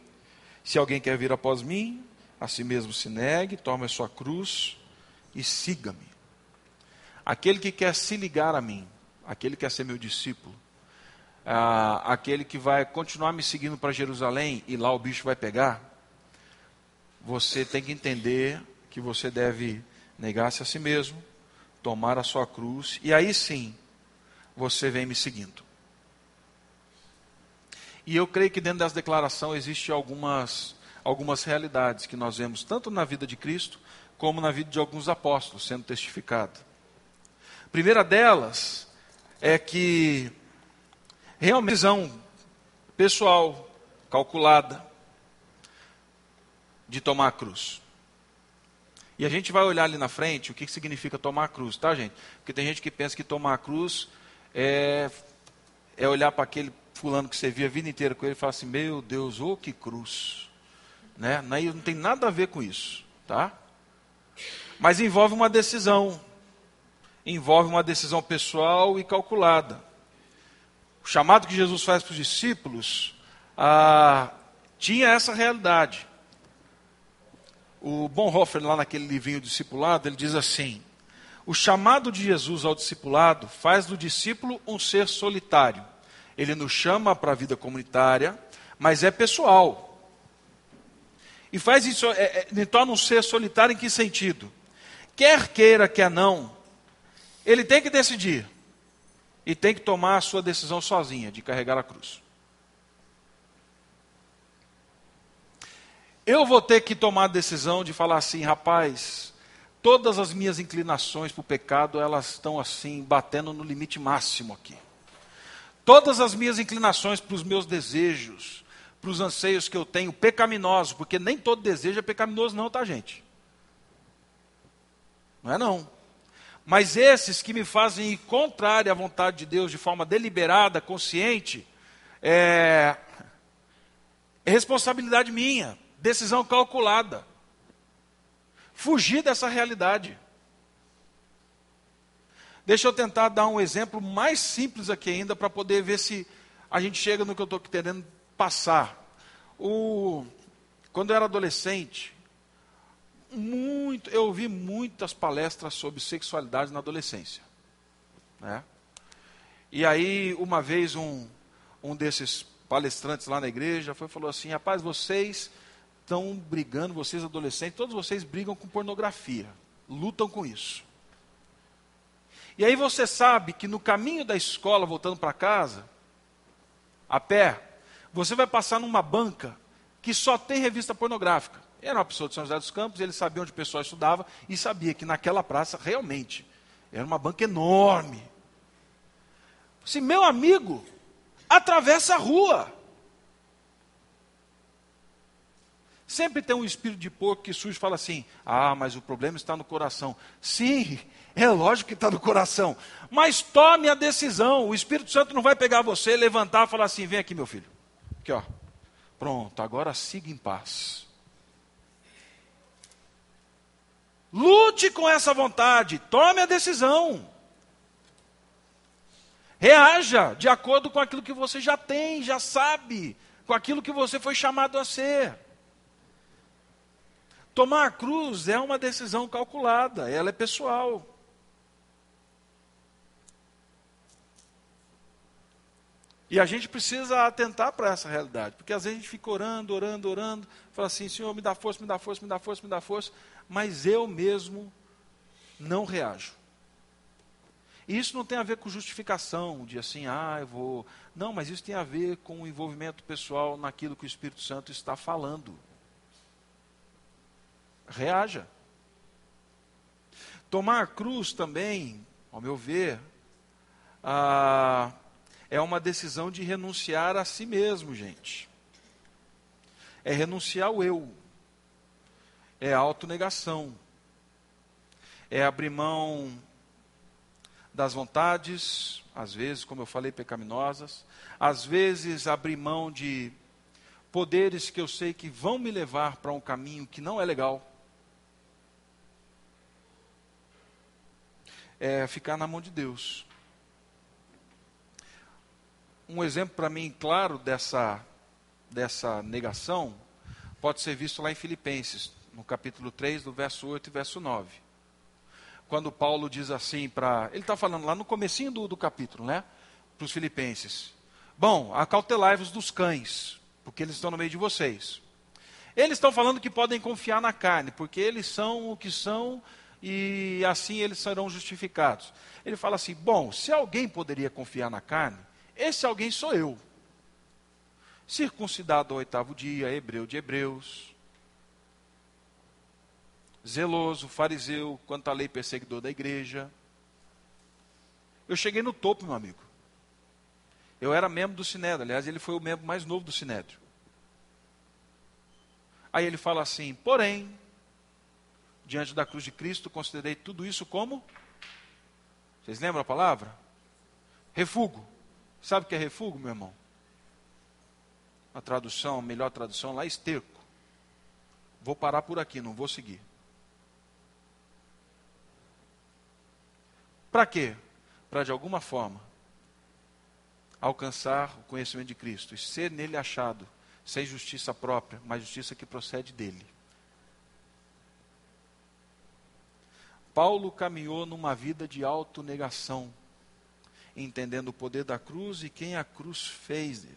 Se alguém quer vir após mim, a si mesmo se negue, tome a sua cruz e siga-me. Aquele que quer se ligar a mim, aquele que quer ser meu discípulo, ah, aquele que vai continuar me seguindo para Jerusalém e lá o bicho vai pegar, você tem que entender que você deve negar-se a si mesmo, tomar a sua cruz, e aí sim você vem me seguindo. E eu creio que dentro dessa declaração existe algumas, algumas realidades que nós vemos tanto na vida de Cristo como na vida de alguns apóstolos sendo testificada. A primeira delas é que realmente visão pessoal, calculada, de tomar a cruz. E a gente vai olhar ali na frente o que significa tomar a cruz, tá, gente? Porque tem gente que pensa que tomar a cruz é, é olhar para aquele fulano que você via a vida inteira com ele e falar assim: Meu Deus, ô oh, que cruz. Né? Não tem nada a ver com isso, tá? Mas envolve uma decisão. Envolve uma decisão pessoal e calculada. O chamado que Jesus faz para os discípulos ah, tinha essa realidade. O Bonhoeffer, lá naquele livrinho Discipulado, ele diz assim: O chamado de Jesus ao discipulado faz do discípulo um ser solitário. Ele nos chama para a vida comunitária, mas é pessoal. E faz isso, é, é, torna um ser solitário em que sentido? Quer queira, quer não, ele tem que decidir. E tem que tomar a sua decisão sozinha, de carregar a cruz. Eu vou ter que tomar a decisão de falar assim, rapaz, todas as minhas inclinações para o pecado, elas estão assim, batendo no limite máximo aqui. Todas as minhas inclinações para os meus desejos, para os anseios que eu tenho pecaminosos, porque nem todo desejo é pecaminoso, não, tá, gente? Não é não. Mas esses que me fazem ir contrário à vontade de Deus de forma deliberada, consciente, é, é responsabilidade minha decisão calculada. Fugir dessa realidade. Deixa eu tentar dar um exemplo mais simples aqui ainda para poder ver se a gente chega no que eu estou querendo passar. O, quando eu era adolescente, muito, eu ouvi muitas palestras sobre sexualidade na adolescência. Né? E aí, uma vez, um, um desses palestrantes lá na igreja foi falou assim: rapaz, vocês estão brigando, vocês adolescentes, todos vocês brigam com pornografia, lutam com isso. E aí você sabe que no caminho da escola, voltando para casa, a pé, você vai passar numa banca que só tem revista pornográfica. Era uma pessoa de São José dos Campos, ele sabia onde o pessoal estudava e sabia que naquela praça realmente era uma banca enorme. Se meu amigo atravessa a rua, Sempre tem um espírito de porco que surge e fala assim: ah, mas o problema está no coração. Sim, é lógico que está no coração. Mas tome a decisão. O Espírito Santo não vai pegar você, levantar e falar assim: vem aqui, meu filho. Aqui, ó. Pronto, agora siga em paz. Lute com essa vontade, tome a decisão. Reaja de acordo com aquilo que você já tem, já sabe, com aquilo que você foi chamado a ser. Tomar a cruz é uma decisão calculada, ela é pessoal. E a gente precisa atentar para essa realidade, porque às vezes a gente fica orando, orando, orando, fala assim: Senhor, me dá força, me dá força, me dá força, me dá força, mas eu mesmo não reajo. E isso não tem a ver com justificação, de assim, ah, eu vou. Não, mas isso tem a ver com o envolvimento pessoal naquilo que o Espírito Santo está falando reaja. Tomar a cruz também, ao meu ver, ah, é uma decisão de renunciar a si mesmo, gente. É renunciar ao eu. É autonegação. É abrir mão das vontades, às vezes, como eu falei, pecaminosas, às vezes abrir mão de poderes que eu sei que vão me levar para um caminho que não é legal. É ficar na mão de Deus. Um exemplo para mim claro dessa, dessa negação pode ser visto lá em Filipenses, no capítulo 3, do verso 8 e verso 9. Quando Paulo diz assim para. Ele está falando lá no comecinho do, do capítulo, né? Para os filipenses. Bom, acautelai-vos dos cães, porque eles estão no meio de vocês. Eles estão falando que podem confiar na carne, porque eles são o que são e assim eles serão justificados. Ele fala assim: bom, se alguém poderia confiar na carne, esse alguém sou eu. Circuncidado ao oitavo dia, hebreu de hebreus, zeloso, fariseu, quanto à lei perseguidor da igreja. Eu cheguei no topo, meu amigo. Eu era membro do Sinédrio, aliás, ele foi o membro mais novo do Sinédrio. Aí ele fala assim: porém, diante da cruz de Cristo, considerei tudo isso como. Vocês lembram a palavra? Refugo. Sabe o que é refugo, meu irmão? A tradução, a melhor tradução lá, esterco. Vou parar por aqui, não vou seguir. Para quê? Para de alguma forma alcançar o conhecimento de Cristo e ser nele achado, sem justiça própria, mas justiça que procede dele. Paulo caminhou numa vida de autonegação, entendendo o poder da cruz e quem a cruz fez dele.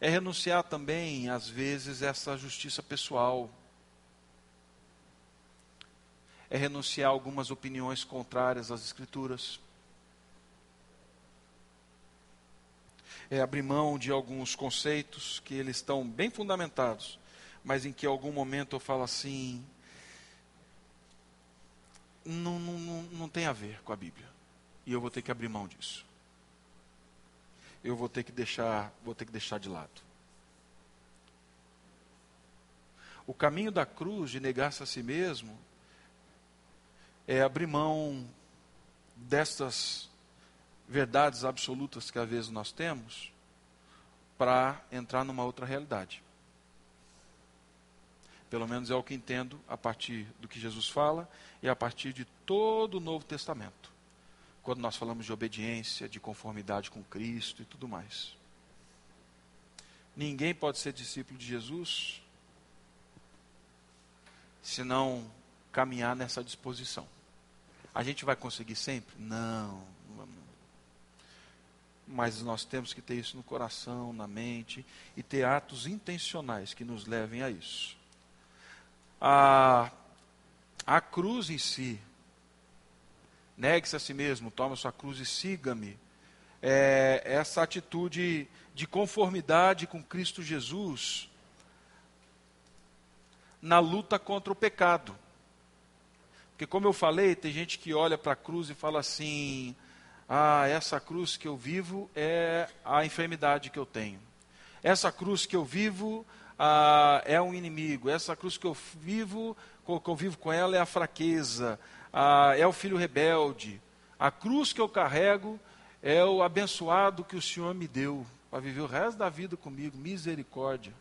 É renunciar também, às vezes, essa justiça pessoal. É renunciar a algumas opiniões contrárias às Escrituras. É abrir mão de alguns conceitos que eles estão bem fundamentados, mas em que algum momento eu falo assim, não, não, não, não tem a ver com a Bíblia. E eu vou ter que abrir mão disso. Eu vou ter que deixar, vou ter que deixar de lado. O caminho da cruz de negar-se a si mesmo é abrir mão destas verdades absolutas que às vezes nós temos para entrar numa outra realidade. Pelo menos é o que entendo a partir do que Jesus fala e a partir de todo o Novo Testamento. Quando nós falamos de obediência, de conformidade com Cristo e tudo mais. Ninguém pode ser discípulo de Jesus se não caminhar nessa disposição. A gente vai conseguir sempre? Não, mas nós temos que ter isso no coração, na mente e ter atos intencionais que nos levem a isso a, a cruz em si. Negue-se a si mesmo, tome a sua cruz e siga-me. É, essa atitude de conformidade com Cristo Jesus na luta contra o pecado. Porque, como eu falei, tem gente que olha para a cruz e fala assim: ah, essa cruz que eu vivo é a enfermidade que eu tenho. Essa cruz que eu vivo ah, é um inimigo. Essa cruz que eu vivo, que eu vivo com ela é a fraqueza, ah, é o filho rebelde. A cruz que eu carrego é o abençoado que o Senhor me deu para viver o resto da vida comigo. Misericórdia.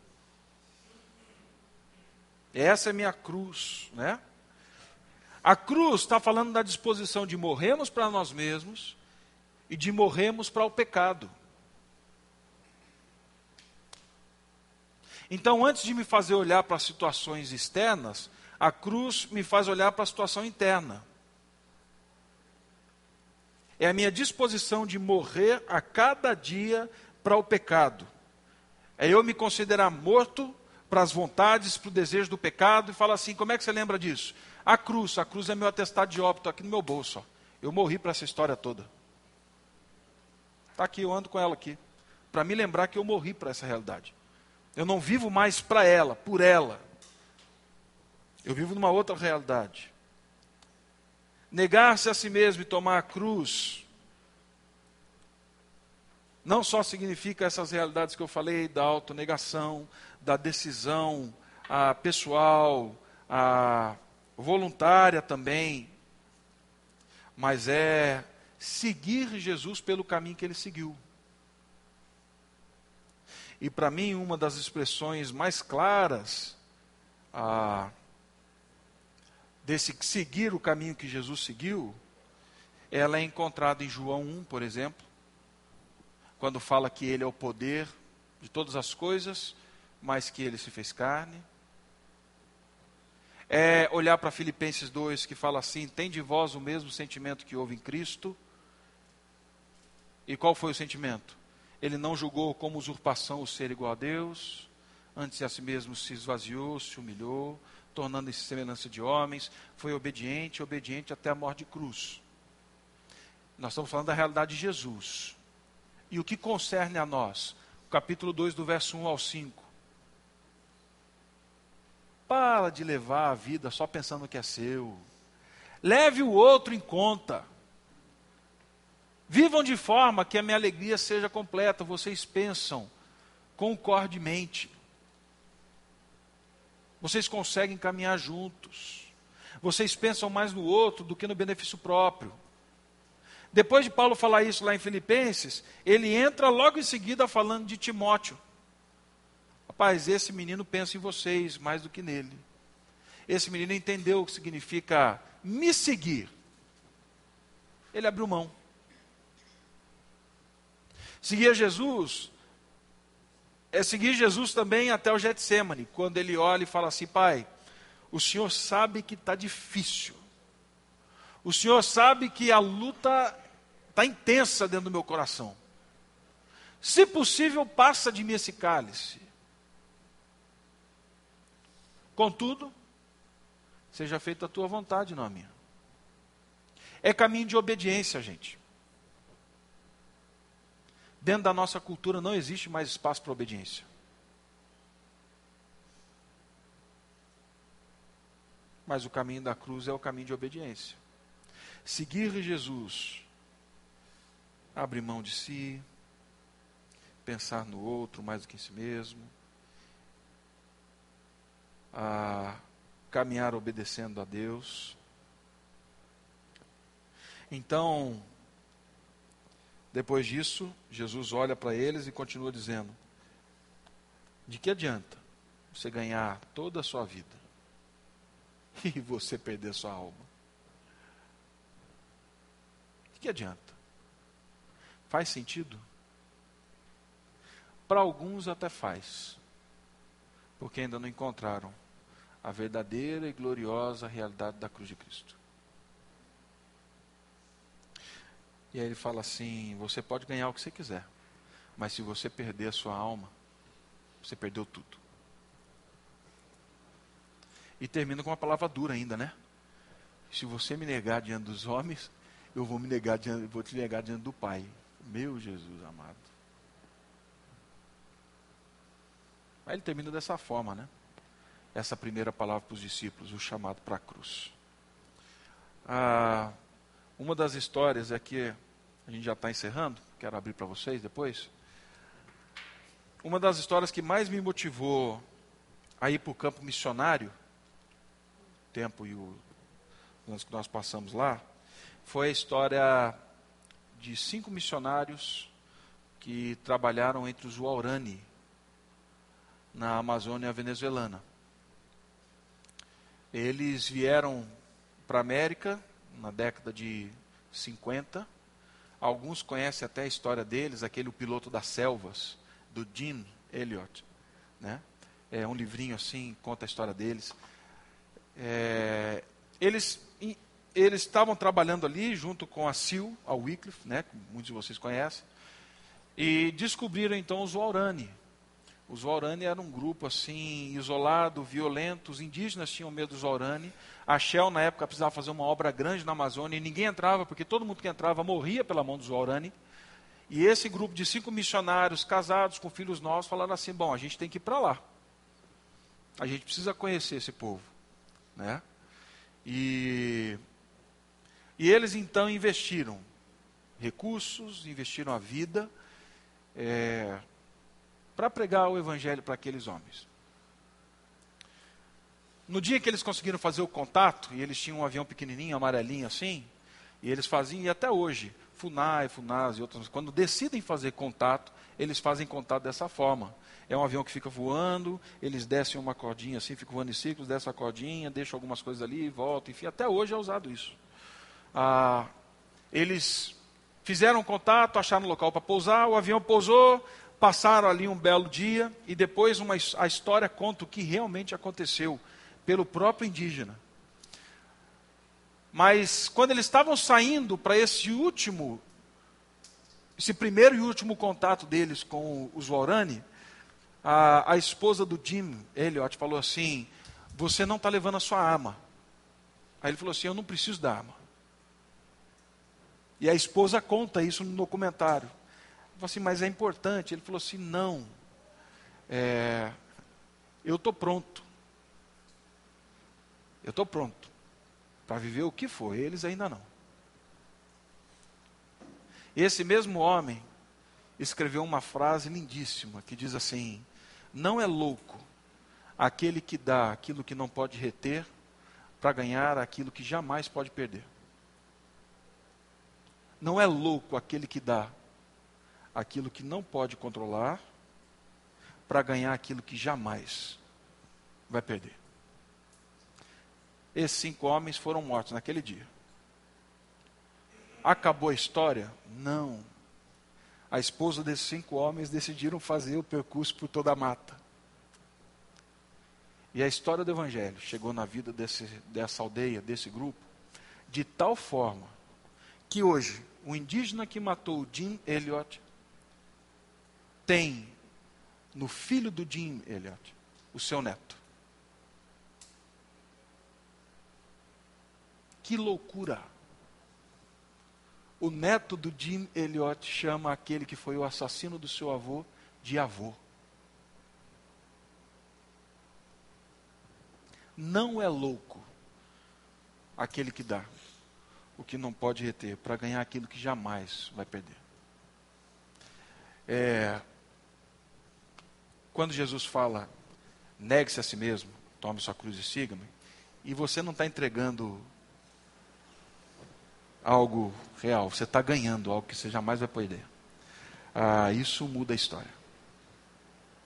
Essa é minha cruz, né? A cruz está falando da disposição de morrermos para nós mesmos e de morrermos para o pecado. Então, antes de me fazer olhar para situações externas, a cruz me faz olhar para a situação interna. É a minha disposição de morrer a cada dia para o pecado. É eu me considerar morto para as vontades, para o desejo do pecado e falar assim: como é que você lembra disso? A cruz, a cruz é meu atestado de óbito aqui no meu bolso. Ó. Eu morri para essa história toda. Está aqui, eu ando com ela aqui. Para me lembrar que eu morri para essa realidade. Eu não vivo mais para ela, por ela. Eu vivo numa outra realidade. Negar-se a si mesmo e tomar a cruz não só significa essas realidades que eu falei da autonegação, da decisão a pessoal, a voluntária também, mas é seguir Jesus pelo caminho que ele seguiu. E para mim, uma das expressões mais claras ah, desse seguir o caminho que Jesus seguiu, ela é encontrada em João 1, por exemplo, quando fala que ele é o poder de todas as coisas, mas que ele se fez carne. É olhar para Filipenses 2, que fala assim: tem de vós o mesmo sentimento que houve em Cristo. E qual foi o sentimento? Ele não julgou como usurpação o ser igual a Deus, antes a si mesmo se esvaziou, se humilhou, tornando-se semelhança de homens, foi obediente, obediente até a morte de cruz. Nós estamos falando da realidade de Jesus. E o que concerne a nós? Capítulo 2, do verso 1 ao 5. Para de levar a vida só pensando que é seu. Leve o outro em conta. Vivam de forma que a minha alegria seja completa. Vocês pensam concordemente. Vocês conseguem caminhar juntos. Vocês pensam mais no outro do que no benefício próprio. Depois de Paulo falar isso lá em Filipenses, ele entra logo em seguida falando de Timóteo. Rapaz, esse menino pensa em vocês mais do que nele. Esse menino entendeu o que significa me seguir. Ele abriu mão. Seguir Jesus é seguir Jesus também até o Getsemane, quando ele olha e fala assim: Pai, o Senhor sabe que está difícil, o Senhor sabe que a luta está intensa dentro do meu coração. Se possível, passa de mim esse cálice. Contudo, seja feita a tua vontade, não a minha. É caminho de obediência, gente. Dentro da nossa cultura não existe mais espaço para obediência. Mas o caminho da cruz é o caminho de obediência. Seguir Jesus, abrir mão de si, pensar no outro mais do que em si mesmo, a caminhar obedecendo a Deus. Então, depois disso, Jesus olha para eles e continua dizendo: De que adianta você ganhar toda a sua vida e você perder sua alma? De que adianta? Faz sentido? Para alguns até faz, porque ainda não encontraram a verdadeira e gloriosa realidade da cruz de Cristo. E aí ele fala assim: você pode ganhar o que você quiser, mas se você perder a sua alma, você perdeu tudo. E termina com uma palavra dura ainda, né? Se você me negar diante dos homens, eu vou me negar diante, vou te negar diante do Pai. Meu Jesus amado. Aí ele termina dessa forma, né? Essa primeira palavra para os discípulos, o chamado para a cruz. Ah, uma das histórias é que a gente já está encerrando, quero abrir para vocês depois. Uma das histórias que mais me motivou a ir para o campo missionário, tempo e o anos que nós passamos lá, foi a história de cinco missionários que trabalharam entre os Waurani, na Amazônia venezuelana. Eles vieram para a América na década de 50. Alguns conhecem até a história deles, aquele o piloto das selvas, do Dean Elliott. Né? É um livrinho assim, conta a história deles. É, eles eles estavam trabalhando ali junto com a Sil, a Wycliffe, né, que muitos de vocês conhecem, e descobriram então os Waurani. Os Waurani eram um grupo assim, isolado, violento, os indígenas tinham medo dos Waurani. A Shell, na época, precisava fazer uma obra grande na Amazônia e ninguém entrava, porque todo mundo que entrava morria pela mão dos Waurani. E esse grupo de cinco missionários casados com filhos nossos falaram assim: bom, a gente tem que ir para lá. A gente precisa conhecer esse povo. Né? E, e eles então investiram recursos, investiram a vida. É, para pregar o evangelho para aqueles homens. No dia que eles conseguiram fazer o contato, e eles tinham um avião pequenininho, amarelinho assim, e eles faziam, e até hoje, FUNAI, FUNAS e outras, quando decidem fazer contato, eles fazem contato dessa forma. É um avião que fica voando, eles descem uma cordinha assim, ficam voando em ciclos, descem a cordinha, deixam algumas coisas ali, voltam, enfim, até hoje é usado isso. Ah, eles fizeram contato, acharam um local para pousar, o avião pousou, passaram ali um belo dia, e depois uma, a história conta o que realmente aconteceu pelo próprio indígena. Mas quando eles estavam saindo para esse último, esse primeiro e último contato deles com os Warani, a, a esposa do Jim Elliot falou assim: Você não está levando a sua arma. Aí ele falou assim: Eu não preciso da arma. E a esposa conta isso no documentário. Falei assim, mas é importante. Ele falou assim: Não, é, eu estou pronto. Eu estou pronto para viver o que for, eles ainda não. Esse mesmo homem escreveu uma frase lindíssima que diz assim: Não é louco aquele que dá aquilo que não pode reter para ganhar aquilo que jamais pode perder. Não é louco aquele que dá aquilo que não pode controlar para ganhar aquilo que jamais vai perder. Esses cinco homens foram mortos naquele dia. Acabou a história? Não. A esposa desses cinco homens decidiram fazer o percurso por toda a mata. E a história do Evangelho chegou na vida desse, dessa aldeia, desse grupo, de tal forma que hoje o indígena que matou Jim Elliot tem no filho do Jim Elliot o seu neto. Que loucura! O neto do Jim Elliot chama aquele que foi o assassino do seu avô de avô. Não é louco aquele que dá o que não pode reter para ganhar aquilo que jamais vai perder. É, quando Jesus fala, negue-se a si mesmo, tome sua cruz e siga-me, e você não está entregando algo real, você está ganhando algo que você jamais vai perder. Ah, isso muda a história.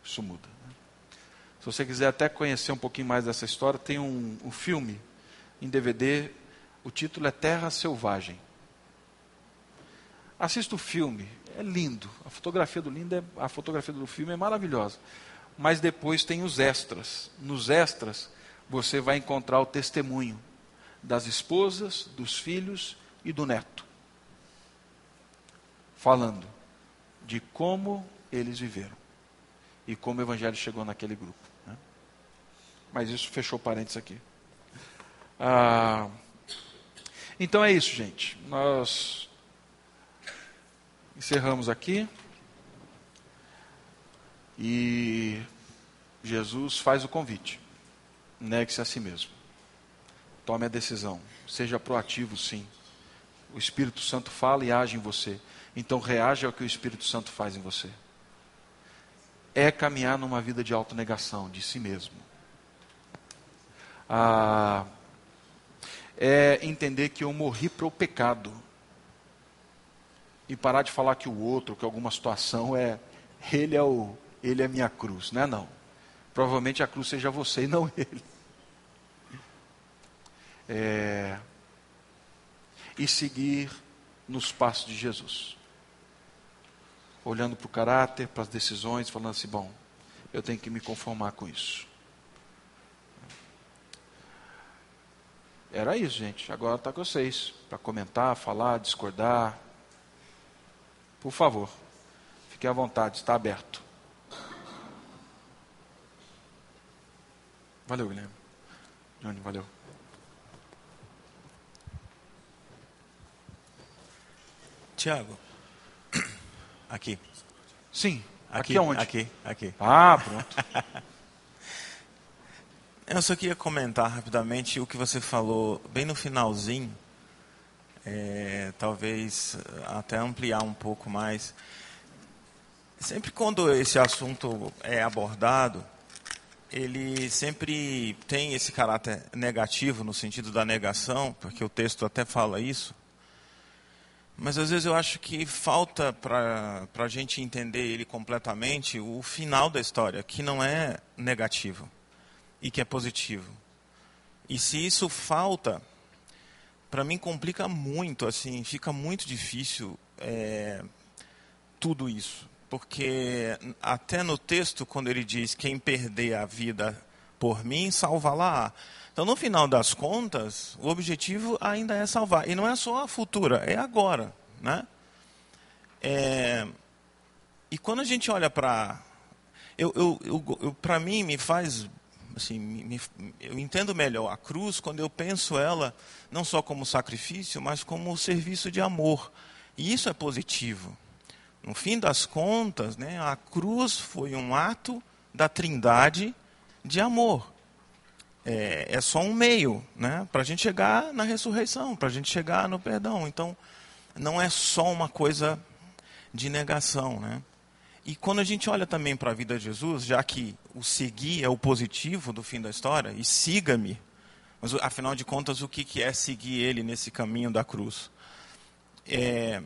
Isso muda. Né? Se você quiser até conhecer um pouquinho mais dessa história, tem um, um filme em DVD, o título é Terra Selvagem. Assista o filme, é lindo. A fotografia do lindo é, a fotografia do filme é maravilhosa. Mas depois tem os extras. Nos extras você vai encontrar o testemunho das esposas, dos filhos e do neto, falando de como eles viveram e como o evangelho chegou naquele grupo. Né? Mas isso fechou parênteses aqui. Ah, então é isso, gente. Nós encerramos aqui. E Jesus faz o convite. Negue-se a si mesmo. Tome a decisão. Seja proativo, sim o Espírito Santo fala e age em você. Então reaja ao que o Espírito Santo faz em você. É caminhar numa vida de autonegação de si mesmo. Ah, é entender que eu morri para o pecado. E parar de falar que o outro, que alguma situação é ele é o ele é minha cruz, não é não. Provavelmente a cruz seja você e não ele. É, e seguir nos passos de Jesus. Olhando para o caráter, para as decisões, falando assim: bom, eu tenho que me conformar com isso. Era isso, gente. Agora está com vocês para comentar, falar, discordar. Por favor, fique à vontade, está aberto. Valeu, Guilherme. Johnny, valeu. Tiago, aqui. Sim. Aqui, aqui aonde? Aqui, aqui. Ah, pronto. Eu só queria comentar rapidamente o que você falou bem no finalzinho, é, talvez até ampliar um pouco mais. Sempre quando esse assunto é abordado, ele sempre tem esse caráter negativo no sentido da negação, porque o texto até fala isso. Mas às vezes eu acho que falta para a gente entender ele completamente o final da história, que não é negativo e que é positivo. E se isso falta, para mim complica muito, assim, fica muito difícil é, tudo isso. Porque até no texto, quando ele diz quem perder a vida por mim, salva-la. Então, no final das contas, o objetivo ainda é salvar. E não é só a futura, é agora. Né? É, e quando a gente olha para. Eu, eu, eu, eu para mim, me faz. Assim, me, eu entendo melhor a cruz quando eu penso ela não só como sacrifício, mas como serviço de amor. E isso é positivo. No fim das contas, né, a cruz foi um ato da trindade de amor é, é só um meio né, para a gente chegar na ressurreição, para a gente chegar no perdão. Então, não é só uma coisa de negação. Né? E quando a gente olha também para a vida de Jesus, já que o seguir é o positivo do fim da história, e siga-me, mas afinal de contas, o que é seguir ele nesse caminho da cruz? É,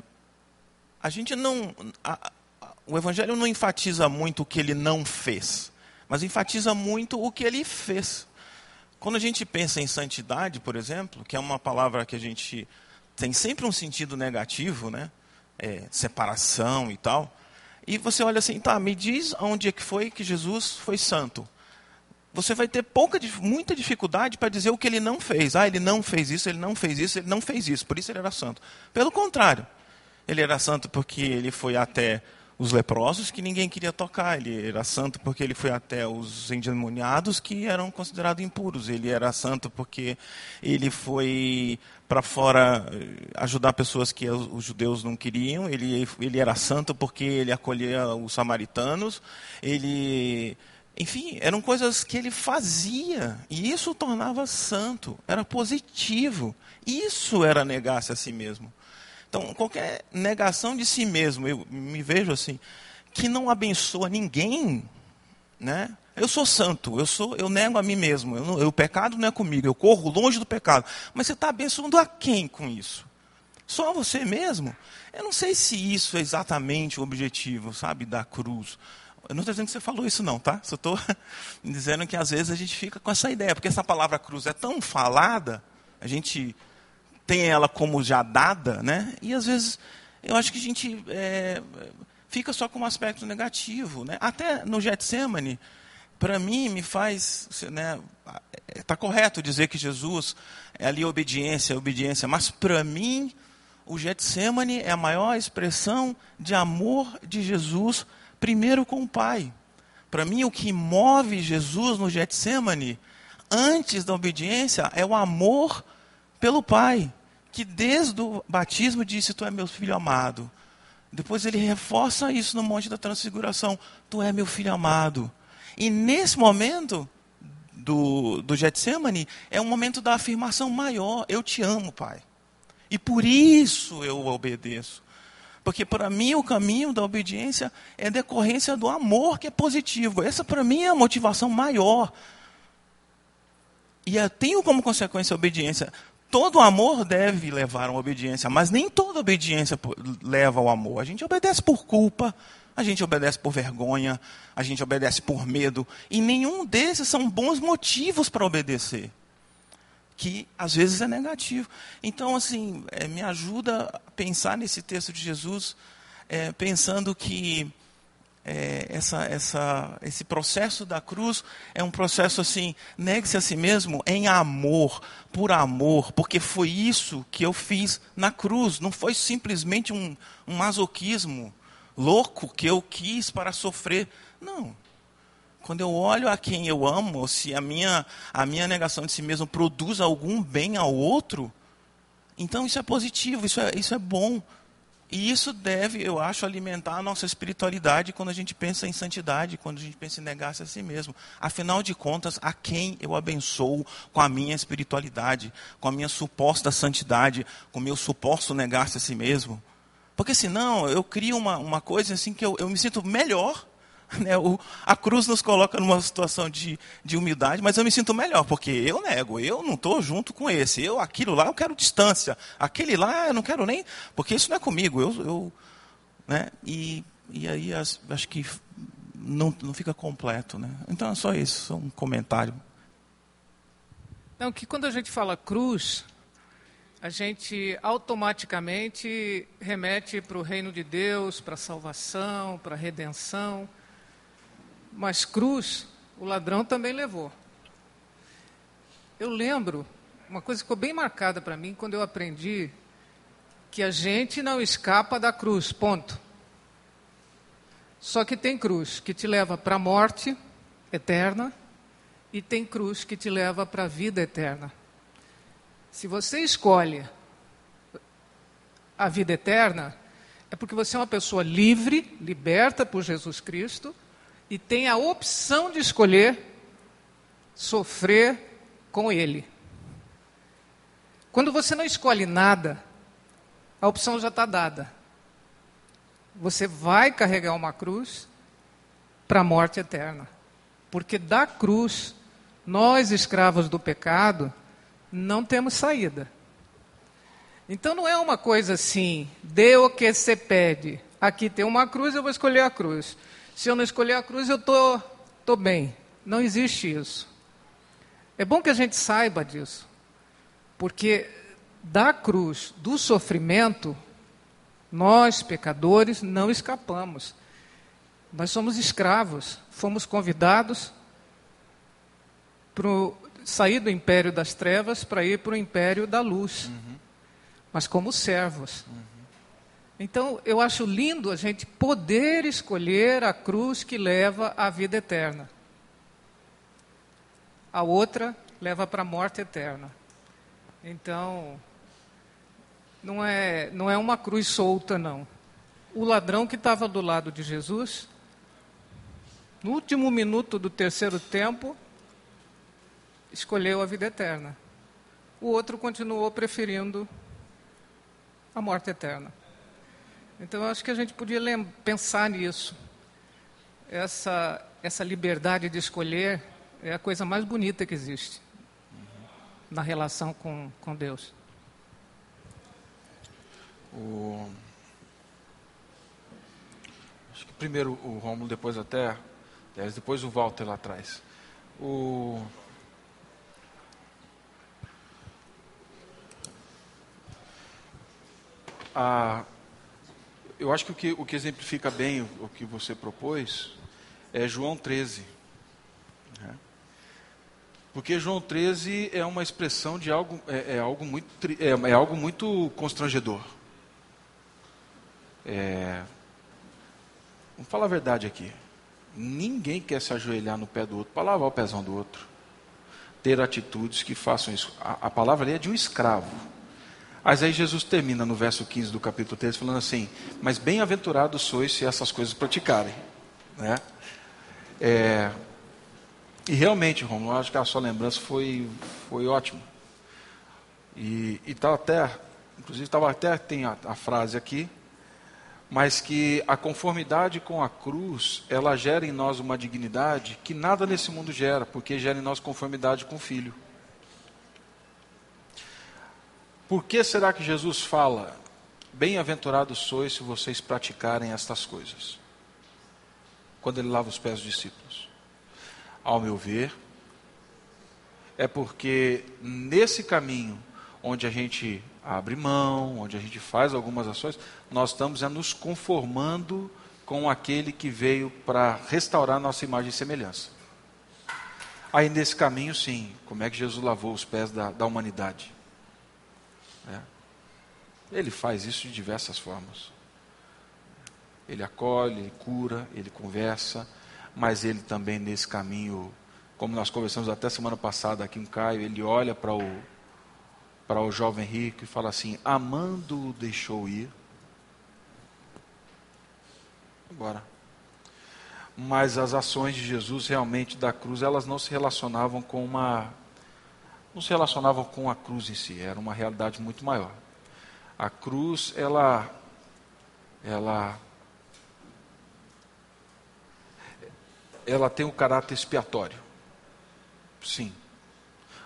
a gente não. A, a, o Evangelho não enfatiza muito o que ele não fez, mas enfatiza muito o que ele fez. Quando a gente pensa em santidade, por exemplo, que é uma palavra que a gente tem sempre um sentido negativo, né? É, separação e tal. E você olha assim, tá, me diz onde é que foi que Jesus foi santo. Você vai ter pouca, muita dificuldade para dizer o que ele não fez. Ah, ele não fez isso, ele não fez isso, ele não fez isso, por isso ele era santo. Pelo contrário, ele era santo porque ele foi até os leprosos que ninguém queria tocar. Ele era santo porque ele foi até os endemoniados que eram considerados impuros. Ele era santo porque ele foi para fora eh, ajudar pessoas que os judeus não queriam. Ele, ele era santo porque ele acolhia os samaritanos. Ele, enfim, eram coisas que ele fazia e isso o tornava santo. Era positivo. Isso era negar-se a si mesmo. Então, qualquer negação de si mesmo, eu me vejo assim, que não abençoa ninguém, né? Eu sou santo, eu sou, eu nego a mim mesmo. Eu, eu o pecado não é comigo, eu corro longe do pecado. Mas você está abençoando a quem com isso? Só você mesmo? Eu não sei se isso é exatamente o objetivo, sabe, da cruz. Eu não estou dizendo que você falou isso, não, tá? Só estou dizendo que às vezes a gente fica com essa ideia, porque essa palavra cruz é tão falada, a gente tem ela como já dada, né? E às vezes eu acho que a gente é, fica só com um aspecto negativo, né? Até no Getsemane, para mim me faz, né? Está correto dizer que Jesus é ali obediência, obediência, mas para mim o Getsemane é a maior expressão de amor de Jesus primeiro com o Pai. Para mim o que move Jesus no Getsemane antes da obediência é o amor pelo Pai que desde o batismo disse: Tu é meu filho amado. Depois ele reforça isso no Monte da Transfiguração: Tu é meu filho amado. E nesse momento do, do Getsemane, é um momento da afirmação maior: Eu te amo, Pai. E por isso eu obedeço. Porque para mim o caminho da obediência é decorrência do amor que é positivo. Essa para mim é a motivação maior. E eu tenho como consequência a obediência. Todo amor deve levar a uma obediência, mas nem toda obediência leva ao amor. A gente obedece por culpa, a gente obedece por vergonha, a gente obedece por medo, e nenhum desses são bons motivos para obedecer, que às vezes é negativo. Então, assim, é, me ajuda a pensar nesse texto de Jesus, é, pensando que é, essa, essa, esse processo da cruz é um processo assim, negue-se a si mesmo em amor, por amor, porque foi isso que eu fiz na cruz, não foi simplesmente um, um masoquismo louco que eu quis para sofrer, não. Quando eu olho a quem eu amo, se a minha, a minha negação de si mesmo produz algum bem ao outro, então isso é positivo, isso é, isso é bom, e isso deve, eu acho, alimentar a nossa espiritualidade quando a gente pensa em santidade, quando a gente pensa em negar-se a si mesmo. Afinal de contas, a quem eu abençoo com a minha espiritualidade, com a minha suposta santidade, com o meu suposto negar-se a si mesmo? Porque senão eu crio uma, uma coisa assim que eu, eu me sinto melhor Né? O, a cruz nos coloca numa situação de, de humildade, mas eu me sinto melhor, porque eu nego, eu não estou junto com esse. Eu, aquilo lá, eu quero distância. Aquele lá, eu não quero nem. Porque isso não é comigo. Eu, eu, né? e, e aí as, acho que não, não fica completo. Né? Então é só isso, só um comentário. Não, que quando a gente fala cruz, a gente automaticamente remete para o reino de Deus, para a salvação, para a redenção. Mas cruz, o ladrão também levou. Eu lembro, uma coisa ficou bem marcada para mim quando eu aprendi que a gente não escapa da cruz, ponto. Só que tem cruz que te leva para a morte eterna e tem cruz que te leva para a vida eterna. Se você escolhe a vida eterna, é porque você é uma pessoa livre, liberta por Jesus Cristo e tem a opção de escolher sofrer com Ele. Quando você não escolhe nada, a opção já está dada. Você vai carregar uma cruz para a morte eterna. Porque da cruz nós, escravos do pecado, não temos saída. Então não é uma coisa assim, dê o que você pede. Aqui tem uma cruz, eu vou escolher a cruz. Se eu não escolher a cruz, eu tô, tô bem. Não existe isso. É bom que a gente saiba disso. Porque da cruz, do sofrimento, nós, pecadores, não escapamos. Nós somos escravos. Fomos convidados para sair do império das trevas para ir para o império da luz, uhum. mas como servos. Uhum. Então, eu acho lindo a gente poder escolher a cruz que leva à vida eterna. A outra leva para a morte eterna. Então, não é, não é uma cruz solta, não. O ladrão que estava do lado de Jesus, no último minuto do terceiro tempo, escolheu a vida eterna. O outro continuou preferindo a morte eterna. Então, eu acho que a gente podia pensar nisso. Essa, essa liberdade de escolher é a coisa mais bonita que existe na relação com, com Deus. O... Acho que primeiro o Rômulo, depois até, depois o Walter lá atrás. O... a, eu acho que o, que o que exemplifica bem o, o que você propôs é João 13. Né? Porque João 13 é uma expressão de algo, é, é algo, muito, é, é, algo muito constrangedor. É, vamos falar a verdade aqui. Ninguém quer se ajoelhar no pé do outro para lavar o pezão do outro. Ter atitudes que façam isso. A, a palavra ali é de um escravo. Mas aí Jesus termina no verso 15 do capítulo 3 falando assim: Mas bem-aventurados sois se essas coisas praticarem. Né? É, e realmente, Romulo, acho que a sua lembrança foi, foi ótima. E estava até, inclusive estava até, tem a, a frase aqui, mas que a conformidade com a cruz, ela gera em nós uma dignidade que nada nesse mundo gera, porque gera em nós conformidade com o Filho. Por que será que Jesus fala: Bem-aventurados sois se vocês praticarem estas coisas? Quando ele lava os pés dos discípulos. Ao meu ver, é porque nesse caminho onde a gente abre mão, onde a gente faz algumas ações, nós estamos a nos conformando com aquele que veio para restaurar nossa imagem e semelhança. Aí nesse caminho, sim, como é que Jesus lavou os pés da, da humanidade? É. Ele faz isso de diversas formas. Ele acolhe, ele cura, ele conversa, mas ele também nesse caminho, como nós conversamos até semana passada aqui em Caio, ele olha para o, para o jovem rico e fala assim: amando-o deixou ir. Agora. Mas as ações de Jesus realmente da cruz, elas não se relacionavam com uma não se relacionavam com a cruz em si, era uma realidade muito maior. A cruz, ela, ela, ela tem o um caráter expiatório. Sim.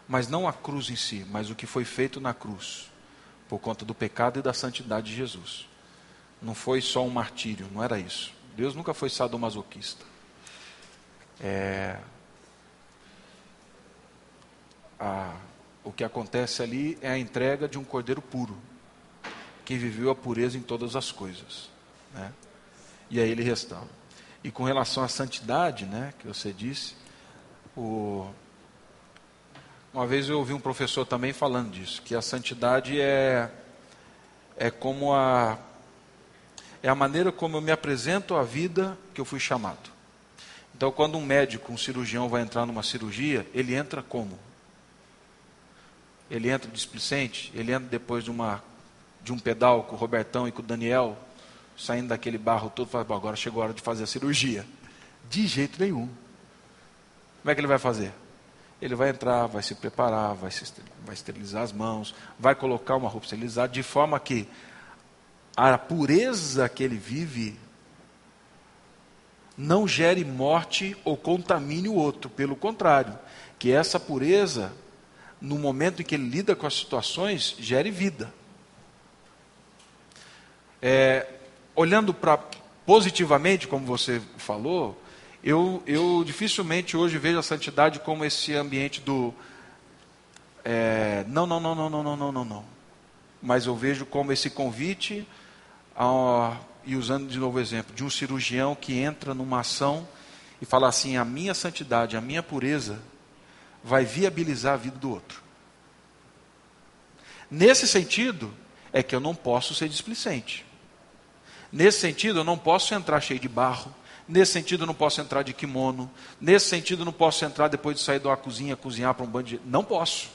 Mas não a cruz em si, mas o que foi feito na cruz, por conta do pecado e da santidade de Jesus. Não foi só um martírio, não era isso. Deus nunca foi sadomasoquista. É, a, o que acontece ali é a entrega de um cordeiro puro, que viveu a pureza em todas as coisas. Né? E aí ele restaura. E com relação à santidade, né, que você disse, o... uma vez eu ouvi um professor também falando disso, que a santidade é, é como a é a maneira como eu me apresento à vida que eu fui chamado. Então, quando um médico, um cirurgião vai entrar numa cirurgia, ele entra como? Ele entra displicente, ele entra depois de, uma, de um pedal com o Robertão e com o Daniel, saindo daquele barro todo, fala, agora chegou a hora de fazer a cirurgia. De jeito nenhum. Como é que ele vai fazer? Ele vai entrar, vai se preparar, vai, se, vai esterilizar as mãos, vai colocar uma roupa esterilizada, de forma que a pureza que ele vive não gere morte ou contamine o outro, pelo contrário, que essa pureza, no momento em que ele lida com as situações, gere vida. É, olhando para positivamente, como você falou, eu, eu dificilmente hoje vejo a santidade como esse ambiente do é, não, não, não, não, não, não, não, não, não. Mas eu vejo como esse convite, a, e usando de novo o exemplo, de um cirurgião que entra numa ação e fala assim: a minha santidade, a minha pureza vai viabilizar a vida do outro. Nesse sentido, é que eu não posso ser displicente. Nesse sentido, eu não posso entrar cheio de barro. Nesse sentido, eu não posso entrar de kimono. Nesse sentido, eu não posso entrar depois de sair de uma cozinha, cozinhar para um bando de. Não posso.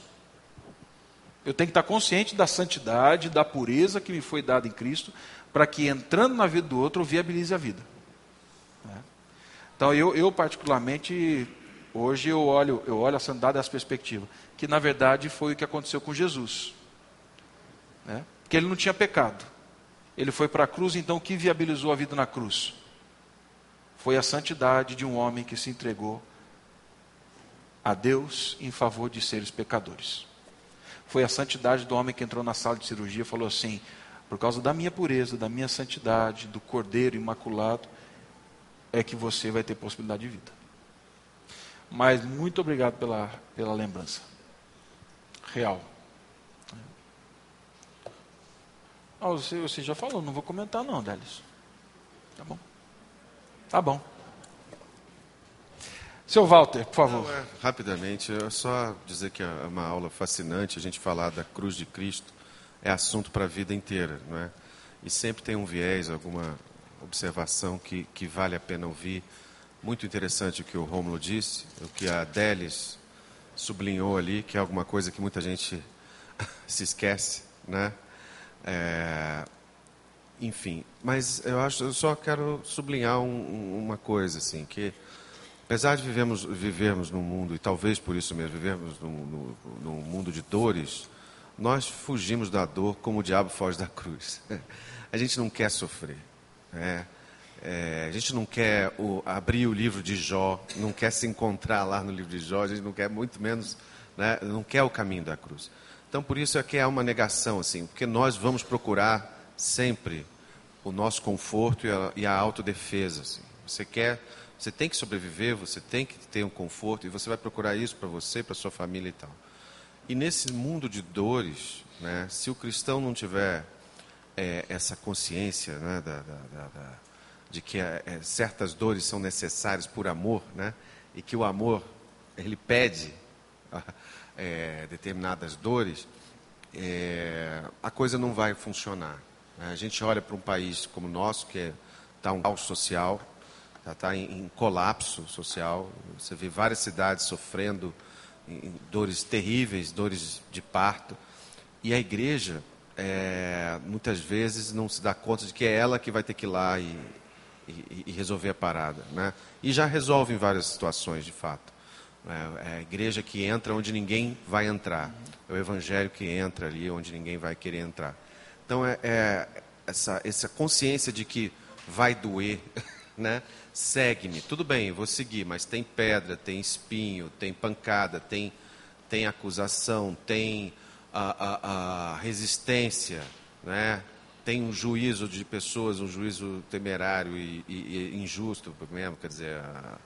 Eu tenho que estar consciente da santidade, da pureza que me foi dada em Cristo, para que entrando na vida do outro, eu viabilize a vida. Né? Então, eu, eu, particularmente, hoje eu olho, eu olho a santidade dessa perspectiva, que na verdade foi o que aconteceu com Jesus. Né? Porque ele não tinha pecado. Ele foi para a cruz, então o que viabilizou a vida na cruz? Foi a santidade de um homem que se entregou a Deus em favor de seres pecadores. Foi a santidade do homem que entrou na sala de cirurgia e falou assim: por causa da minha pureza, da minha santidade, do cordeiro imaculado, é que você vai ter possibilidade de vida. Mas muito obrigado pela, pela lembrança. Real. Ah, você, você já falou, não vou comentar não, Délis. Tá bom. Tá bom. Seu Walter, por favor. Não, é, rapidamente, é só dizer que é uma aula fascinante a gente falar da cruz de Cristo. É assunto para a vida inteira, não é? E sempre tem um viés, alguma observação que, que vale a pena ouvir. Muito interessante o que o Rômulo disse, o que a Delis sublinhou ali, que é alguma coisa que muita gente se esquece, né? É, enfim, mas eu acho, eu só quero sublinhar um, uma coisa assim, que apesar de vivemos, vivermos num mundo e talvez por isso mesmo vivermos num, num mundo de dores, nós fugimos da dor como o diabo foge da cruz. A gente não quer sofrer. Né? É, a gente não quer o, abrir o livro de Jó, não quer se encontrar lá no livro de Jó, a gente não quer muito menos, né? não quer o caminho da cruz. Então, por isso é que é uma negação, assim, porque nós vamos procurar sempre o nosso conforto e a, e a autodefesa. Assim. Você quer, você tem que sobreviver, você tem que ter um conforto e você vai procurar isso para você, para sua família e tal. E nesse mundo de dores, né, se o cristão não tiver é, essa consciência né, da, da, da, de que é, é, certas dores são necessárias por amor, né, e que o amor ele pede é, determinadas dores, é, a coisa não vai funcionar. Né? A gente olha para um país como o nosso, que está um caos social, está tá em, em, colapso social. Você vê várias cidades sofrendo em, dores terríveis, dores de parto. E a igreja, é, muitas vezes, não se dá conta de que é ela que vai ter que ir lá e, e, resolver a parada. Né? E já resolve em várias situações, de fato. É, é a igreja que entra onde ninguém vai entrar. É o evangelho que entra ali onde ninguém vai querer entrar. Então, é, é essa, essa consciência de que vai doer, né? Segue-me. Tudo bem, vou seguir, mas tem pedra, tem espinho, tem pancada, tem, tem acusação, tem a, a, a resistência, né? Tem um juízo de pessoas, um juízo temerário e, e, e injusto mesmo, quer dizer, a,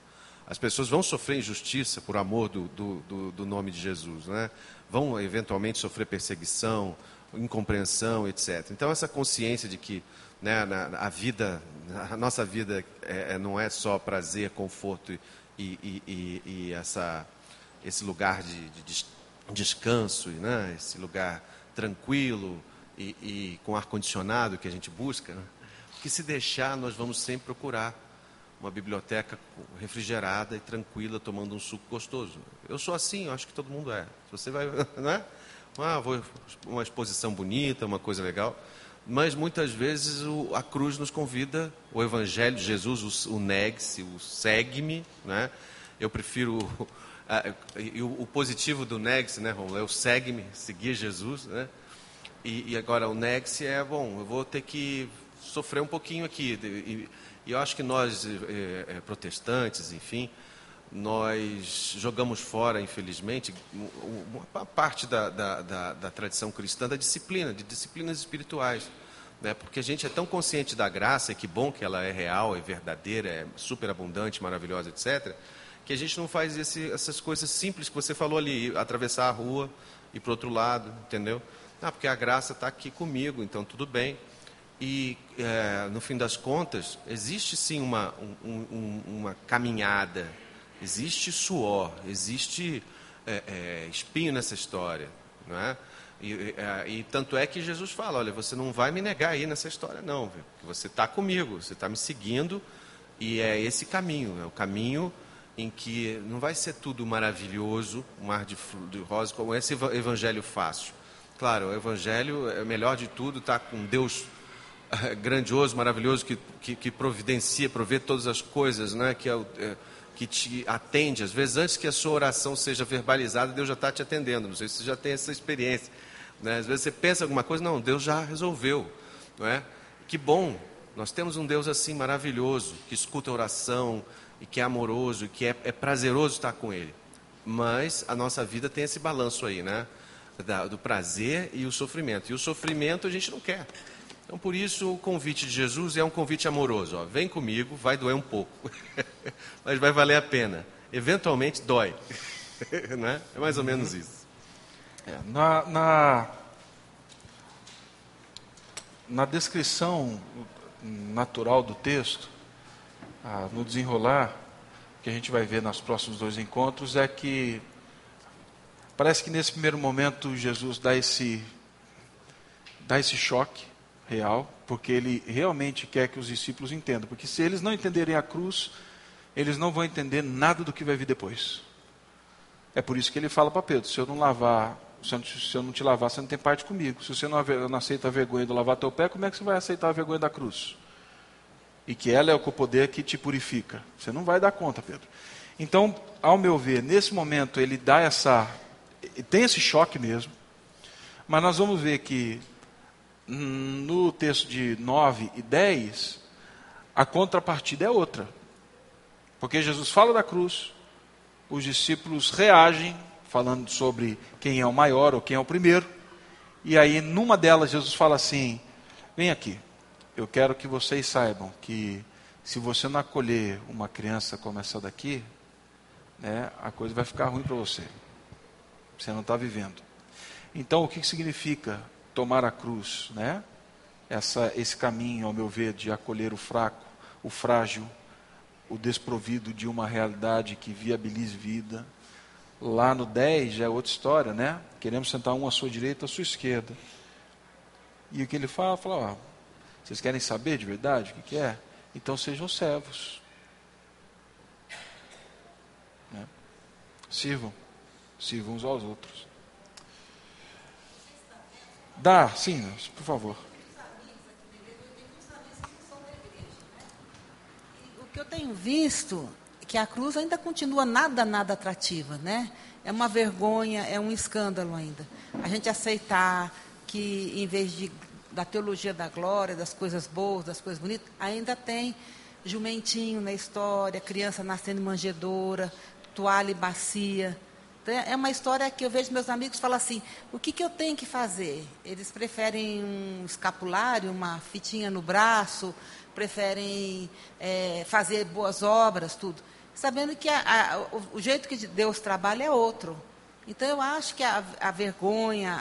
as pessoas vão sofrer injustiça por amor do, do, do, nome de Jesus, né? vão eventualmente sofrer perseguição, incompreensão, etc. Então essa consciência de que né, na, a vida, a nossa vida é, é, não é só prazer, conforto e, e, e essa, esse lugar de, de descanso, né, esse lugar tranquilo, e, e com ar-condicionado que a gente busca, né? que se deixar, nós vamos sempre procurar uma biblioteca refrigerada e tranquila, tomando um suco gostoso. Eu sou assim, eu acho que todo mundo é. Você vai, né? Ah, vou, uma exposição bonita, uma coisa legal. Mas muitas vezes o, a cruz nos convida, o Evangelho de Jesus, o, o negue-se, o segue-me. Né? Eu prefiro. A, o, o, positivo do negue-se, né, Romulo? É o segue-me, seguir Jesus. Né? E, e agora o Nex é, bom, eu vou ter que sofrer um pouquinho aqui. E, e eu acho que nós, é, é, protestantes, enfim, nós jogamos fora, infelizmente, uma parte da, da, da, da, tradição cristã da disciplina, de disciplinas espirituais. Né? Porque a gente é tão consciente da graça, e que bom que ela é real, é verdadeira, é superabundante, maravilhosa, etc., que a gente não faz esse, essas coisas simples que você falou ali, atravessar a rua, ir para outro lado, entendeu? Ah, porque a graça está aqui comigo, então tudo bem. E, é, no fim das contas, existe sim uma, um, um, uma caminhada, existe suor, existe é, é, espinho nessa história. Não é? E, é, e, tanto é que Jesus fala: olha, você não vai me negar aí nessa história, não, viu? você está comigo, você está me seguindo, e é esse caminho, é o caminho em que não vai ser tudo maravilhoso, um mar de, de rosa, como esse evangelho fácil. Claro, o Evangelho é melhor de tudo, está com Deus eh, grandioso, maravilhoso, que, que, que, providencia, provê todas as coisas, né? que, é, é, que te atende. Às vezes, antes que a sua oração seja verbalizada, Deus já está te atendendo. Não sei se você já tem essa experiência. Né? Às vezes você pensa alguma coisa, não, Deus já resolveu. Não é? Que bom, nós temos um Deus assim maravilhoso, que escuta a oração, e que é amoroso, e que é, é prazeroso estar com Ele. Mas a nossa vida tem esse balanço aí, né? Da, do prazer e o sofrimento. E o sofrimento a gente não quer. Então, por isso, o convite de Jesus é um convite amoroso. Ó, Vem comigo, vai doer um pouco, mas vai valer a pena. Eventualmente, dói. né? É mais ou menos isso. É, na, na, na, descrição natural do texto, ah, no desenrolar, que a gente vai ver nos próximos dois encontros, é que Parece que nesse primeiro momento Jesus dá esse, dá esse choque real, porque ele realmente quer que os discípulos entendam. Porque se eles não entenderem a cruz, eles não vão entender nada do que vai vir depois. É por isso que ele fala para Pedro: se eu não lavar, se eu não, te lavar, você não tem parte comigo. Se você não, não aceita a vergonha de lavar teu pé, como é que você vai aceitar a vergonha da cruz? E que ela é o poder que te purifica. Você não vai dar conta, Pedro. Então, ao meu ver, nesse momento ele dá essa tem esse choque mesmo, mas nós vamos ver que no texto de 9 e 10, a contrapartida é outra. Porque Jesus fala da cruz, os discípulos reagem, falando sobre quem é o maior ou quem é o primeiro, e aí numa delas Jesus fala assim: vem aqui, eu quero que vocês saibam que se você não acolher uma criança como essa daqui, né, a coisa vai ficar ruim para você. Você não está vivendo. Então, o que significa tomar a cruz? Né? Essa, esse caminho, ao meu ver, de acolher o fraco, o frágil, o desprovido de uma realidade que viabilize vida. Lá no 10 já é outra história, né? Queremos sentar um à sua direita, à sua esquerda. E o que ele fala? Fala, ó, vocês querem saber de verdade o que, que é? Então sejam servos. Né? Sirvam sirvam uns aos outros. Dá, sim, por favor. O que eu tenho visto é que a cruz ainda continua nada, nada atrativa, né? É uma vergonha, é um escândalo ainda. A gente aceitar que, em vez de, da teologia da glória, das coisas boas, das coisas bonitas, ainda tem jumentinho na história, criança nascendo manjedoura, toalha e bacia. Então, é uma história que eu vejo meus amigos falar assim: o que, que eu tenho que fazer? Eles preferem um escapulário, uma fitinha no braço, preferem é, fazer boas obras, tudo. Sabendo que a, a, o, o, jeito que Deus trabalha é outro. Então eu acho que a, a vergonha,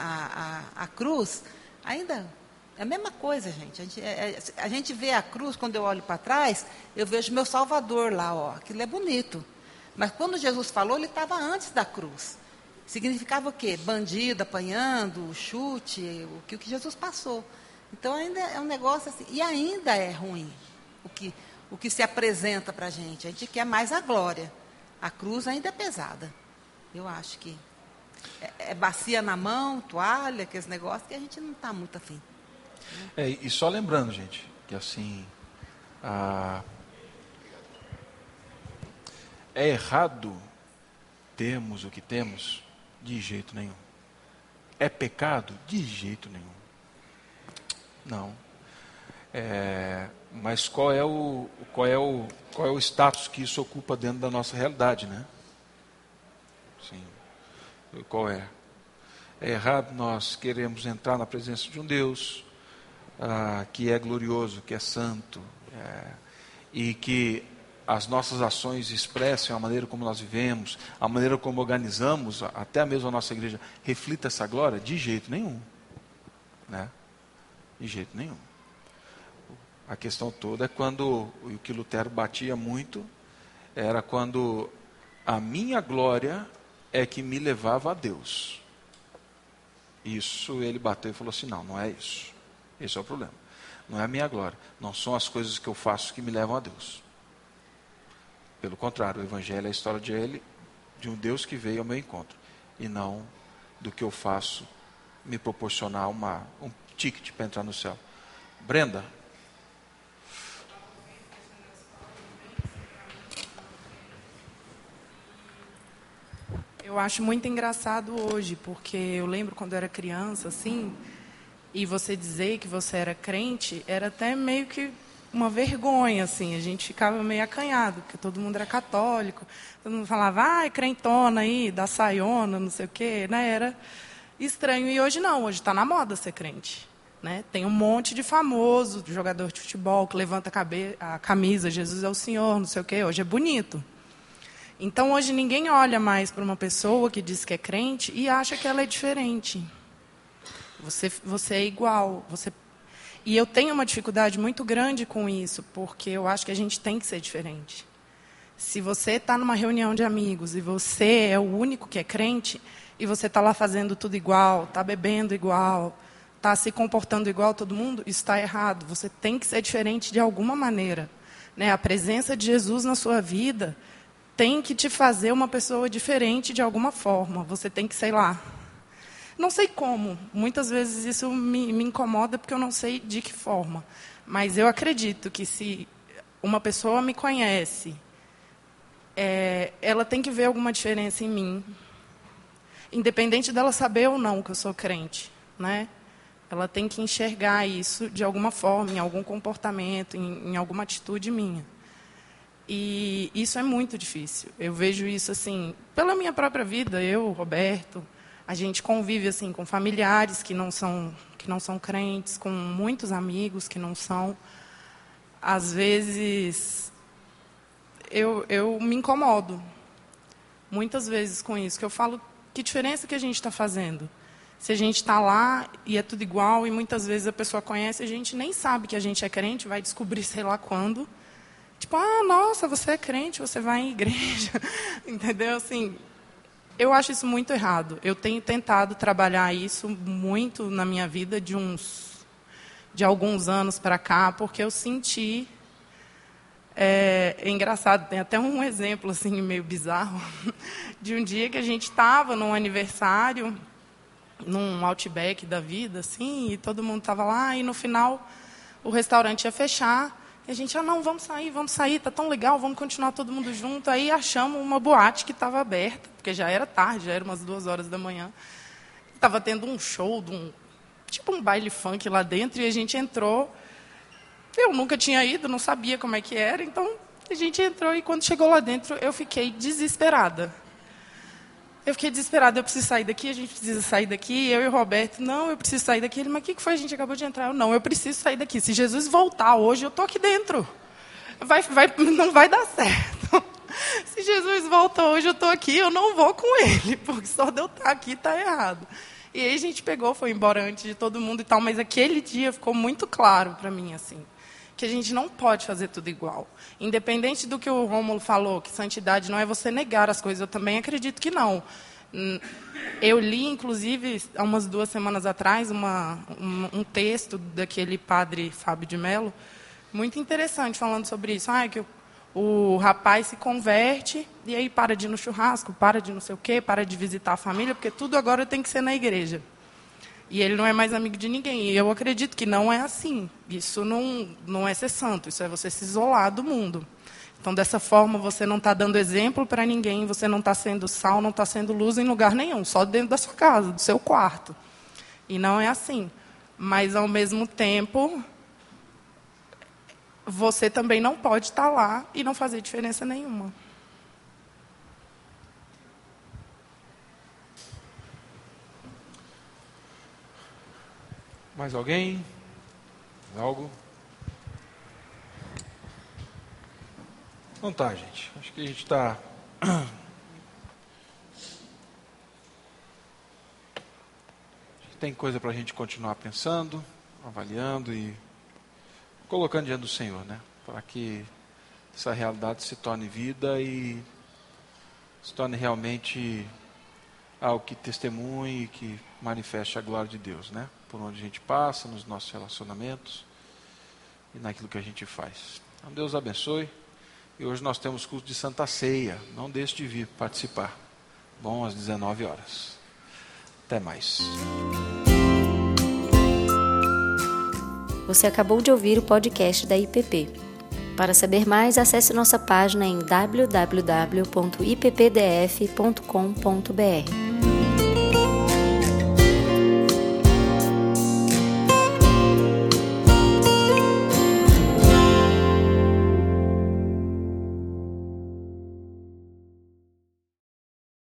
a, cruz, ainda é a mesma coisa, gente. A gente, é, é, a gente vê a cruz, quando eu olho para trás, eu vejo meu Salvador lá, ó. Aquilo é bonito. Mas quando Jesus falou, ele estava antes da cruz. Significava o quê? Bandido apanhando, chute, o que, o que Jesus passou. Então ainda é um negócio assim, e ainda é ruim o que, o que se apresenta para a gente. A gente quer mais a glória. A cruz ainda é pesada. Eu acho que é, é bacia na mão, toalha, aqueles negócios que a gente não está muito afim. É, e só lembrando, gente, que assim. É errado termos o que temos? De jeito nenhum. É pecado? De jeito nenhum. Não. É, mas qual é, o, qual, é o, qual é o status que isso ocupa dentro da nossa realidade, né? Sim. Qual é? É errado nós queremos entrar na presença de um Deus ah, que é glorioso, que é santo, é, e que as nossas ações expressem a maneira como nós vivemos, a maneira como organizamos, até mesmo a nossa igreja, reflita essa glória? De jeito nenhum. Né? De jeito nenhum. A questão toda é quando o que Lutero batia muito era quando a minha glória é que me levava a Deus. Isso ele bateu e falou assim: não, não é isso. Esse é o problema. Não é a minha glória. Não são as coisas que eu faço que me levam a Deus. Pelo contrário, o Evangelho é a história de ele, de um Deus que veio ao meu encontro. E não do que eu faço me proporcionar uma, um ticket para entrar no céu. Brenda. Eu acho muito engraçado hoje, porque eu lembro quando eu era criança, assim, e você dizer que você era crente, era até meio que uma vergonha, assim. A gente ficava meio acanhado, porque todo mundo era católico. Todo mundo falava, ai, crentona aí, da saiona, não sei o quê, né? Era estranho. E hoje não, hoje está na moda ser crente. Né? Tem um monte de famoso, jogador de futebol, que levanta a, camisa, Jesus é o Senhor, não sei o quê. Hoje é bonito. Então, hoje ninguém olha mais para uma pessoa que diz que é crente e acha que ela é diferente. Você, você é igual. Você... E eu tenho uma dificuldade muito grande com isso, porque eu acho que a gente tem que ser diferente. Se você está numa reunião de amigos e você é o único que é crente, e você está lá fazendo tudo igual, está bebendo igual, está se comportando igual a todo mundo, isso está errado. Você tem que ser diferente de alguma maneira. Né? A presença de Jesus na sua vida tem que te fazer uma pessoa diferente de alguma forma. Você tem que, sei lá. Não sei como. Muitas vezes isso me, me incomoda porque eu não sei de que forma. Mas eu acredito que se uma pessoa me conhece, é, ela tem que ver alguma diferença em mim, independente dela saber ou não que eu sou crente, né? Ela tem que enxergar isso de alguma forma, em algum comportamento, em, em alguma atitude minha. E isso é muito difícil. Eu vejo isso assim, pela minha própria vida, eu, Roberto, a gente convive assim com familiares que não são que não são crentes, com muitos amigos que não são. Às vezes eu, eu me incomodo muitas vezes com isso, que eu falo que diferença que a gente está fazendo. Se a gente está lá e é tudo igual e muitas vezes a pessoa conhece, a gente nem sabe que a gente é crente, vai descobrir sei lá quando. Tipo, ah, nossa, você é crente, você vai em igreja. Entendeu? Assim, eu acho isso muito errado. Eu tenho tentado trabalhar isso muito na minha vida de uns de alguns anos para cá, porque eu senti é, é, engraçado, tem até um exemplo assim meio bizarro de um dia que a gente estava num aniversário, num outback da vida, assim, e todo mundo estava lá e no final o restaurante ia fechar e a gente, ah, não, vamos sair, vamos sair, tá tão legal, vamos continuar todo mundo junto. Aí achamos uma boate que estava aberta, porque já era tarde, já era umas duas horas da manhã. Estava tendo um show, um, tipo um baile funk lá dentro, e a gente entrou. Eu nunca tinha ido, não sabia como é que era, então a gente entrou e quando chegou lá dentro eu fiquei desesperada. Eu fiquei desesperada, eu preciso sair daqui, a gente precisa sair daqui. Eu e o Roberto, não, eu preciso sair daqui. Ele, mas o que foi? A gente acabou de entrar. Eu, não, eu preciso sair daqui. Se Jesus voltar hoje, eu estou aqui dentro. Vai, vai, não vai dar certo. Se Jesus volta hoje, eu estou aqui, eu não vou com ele, porque só de eu estar aqui está errado. E aí a gente pegou, foi embora antes de todo mundo e tal, mas aquele dia ficou muito claro para mim, assim, que a gente não pode fazer tudo igual. Independente do que o Rômulo falou, que santidade não é você negar as coisas, eu também acredito que não. Hum, eu li, inclusive, há umas duas semanas atrás, uma, um, um texto daquele padre Fábio de Mello, muito interessante, falando sobre isso. Ah, que o, o rapaz se converte e aí para de ir no churrasco, para de não sei o quê, para de visitar a família, porque tudo agora tem que ser na igreja. E ele não é mais amigo de ninguém. E eu acredito que não é assim. Isso não, não é ser santo, isso é você se isolar do mundo. Então, dessa forma, você não está dando exemplo para ninguém, você não está sendo sal, não está sendo luz em lugar nenhum, só dentro da sua casa, do seu quarto. E não é assim. Mas, ao mesmo tempo, você também não pode estar tá lá e não fazer diferença nenhuma. Mais alguém? Algo? Não tá, gente. Acho que a gente está. Tem coisa para a gente continuar pensando, avaliando e colocando diante do Senhor, né? Para que essa realidade se torne vida e se torne realmente algo que testemunhe e que manifeste a glória de Deus, né? Por onde a gente passa, nos nossos relacionamentos e naquilo que a gente faz. Então, Deus abençoe. E hoje nós temos curso de Santa Ceia. Não deixe de vir participar. Bom, às 19 horas. Até mais. Você acabou de ouvir o podcast da IPP. Para saber mais, acesse nossa página em www.ippdf.com.br.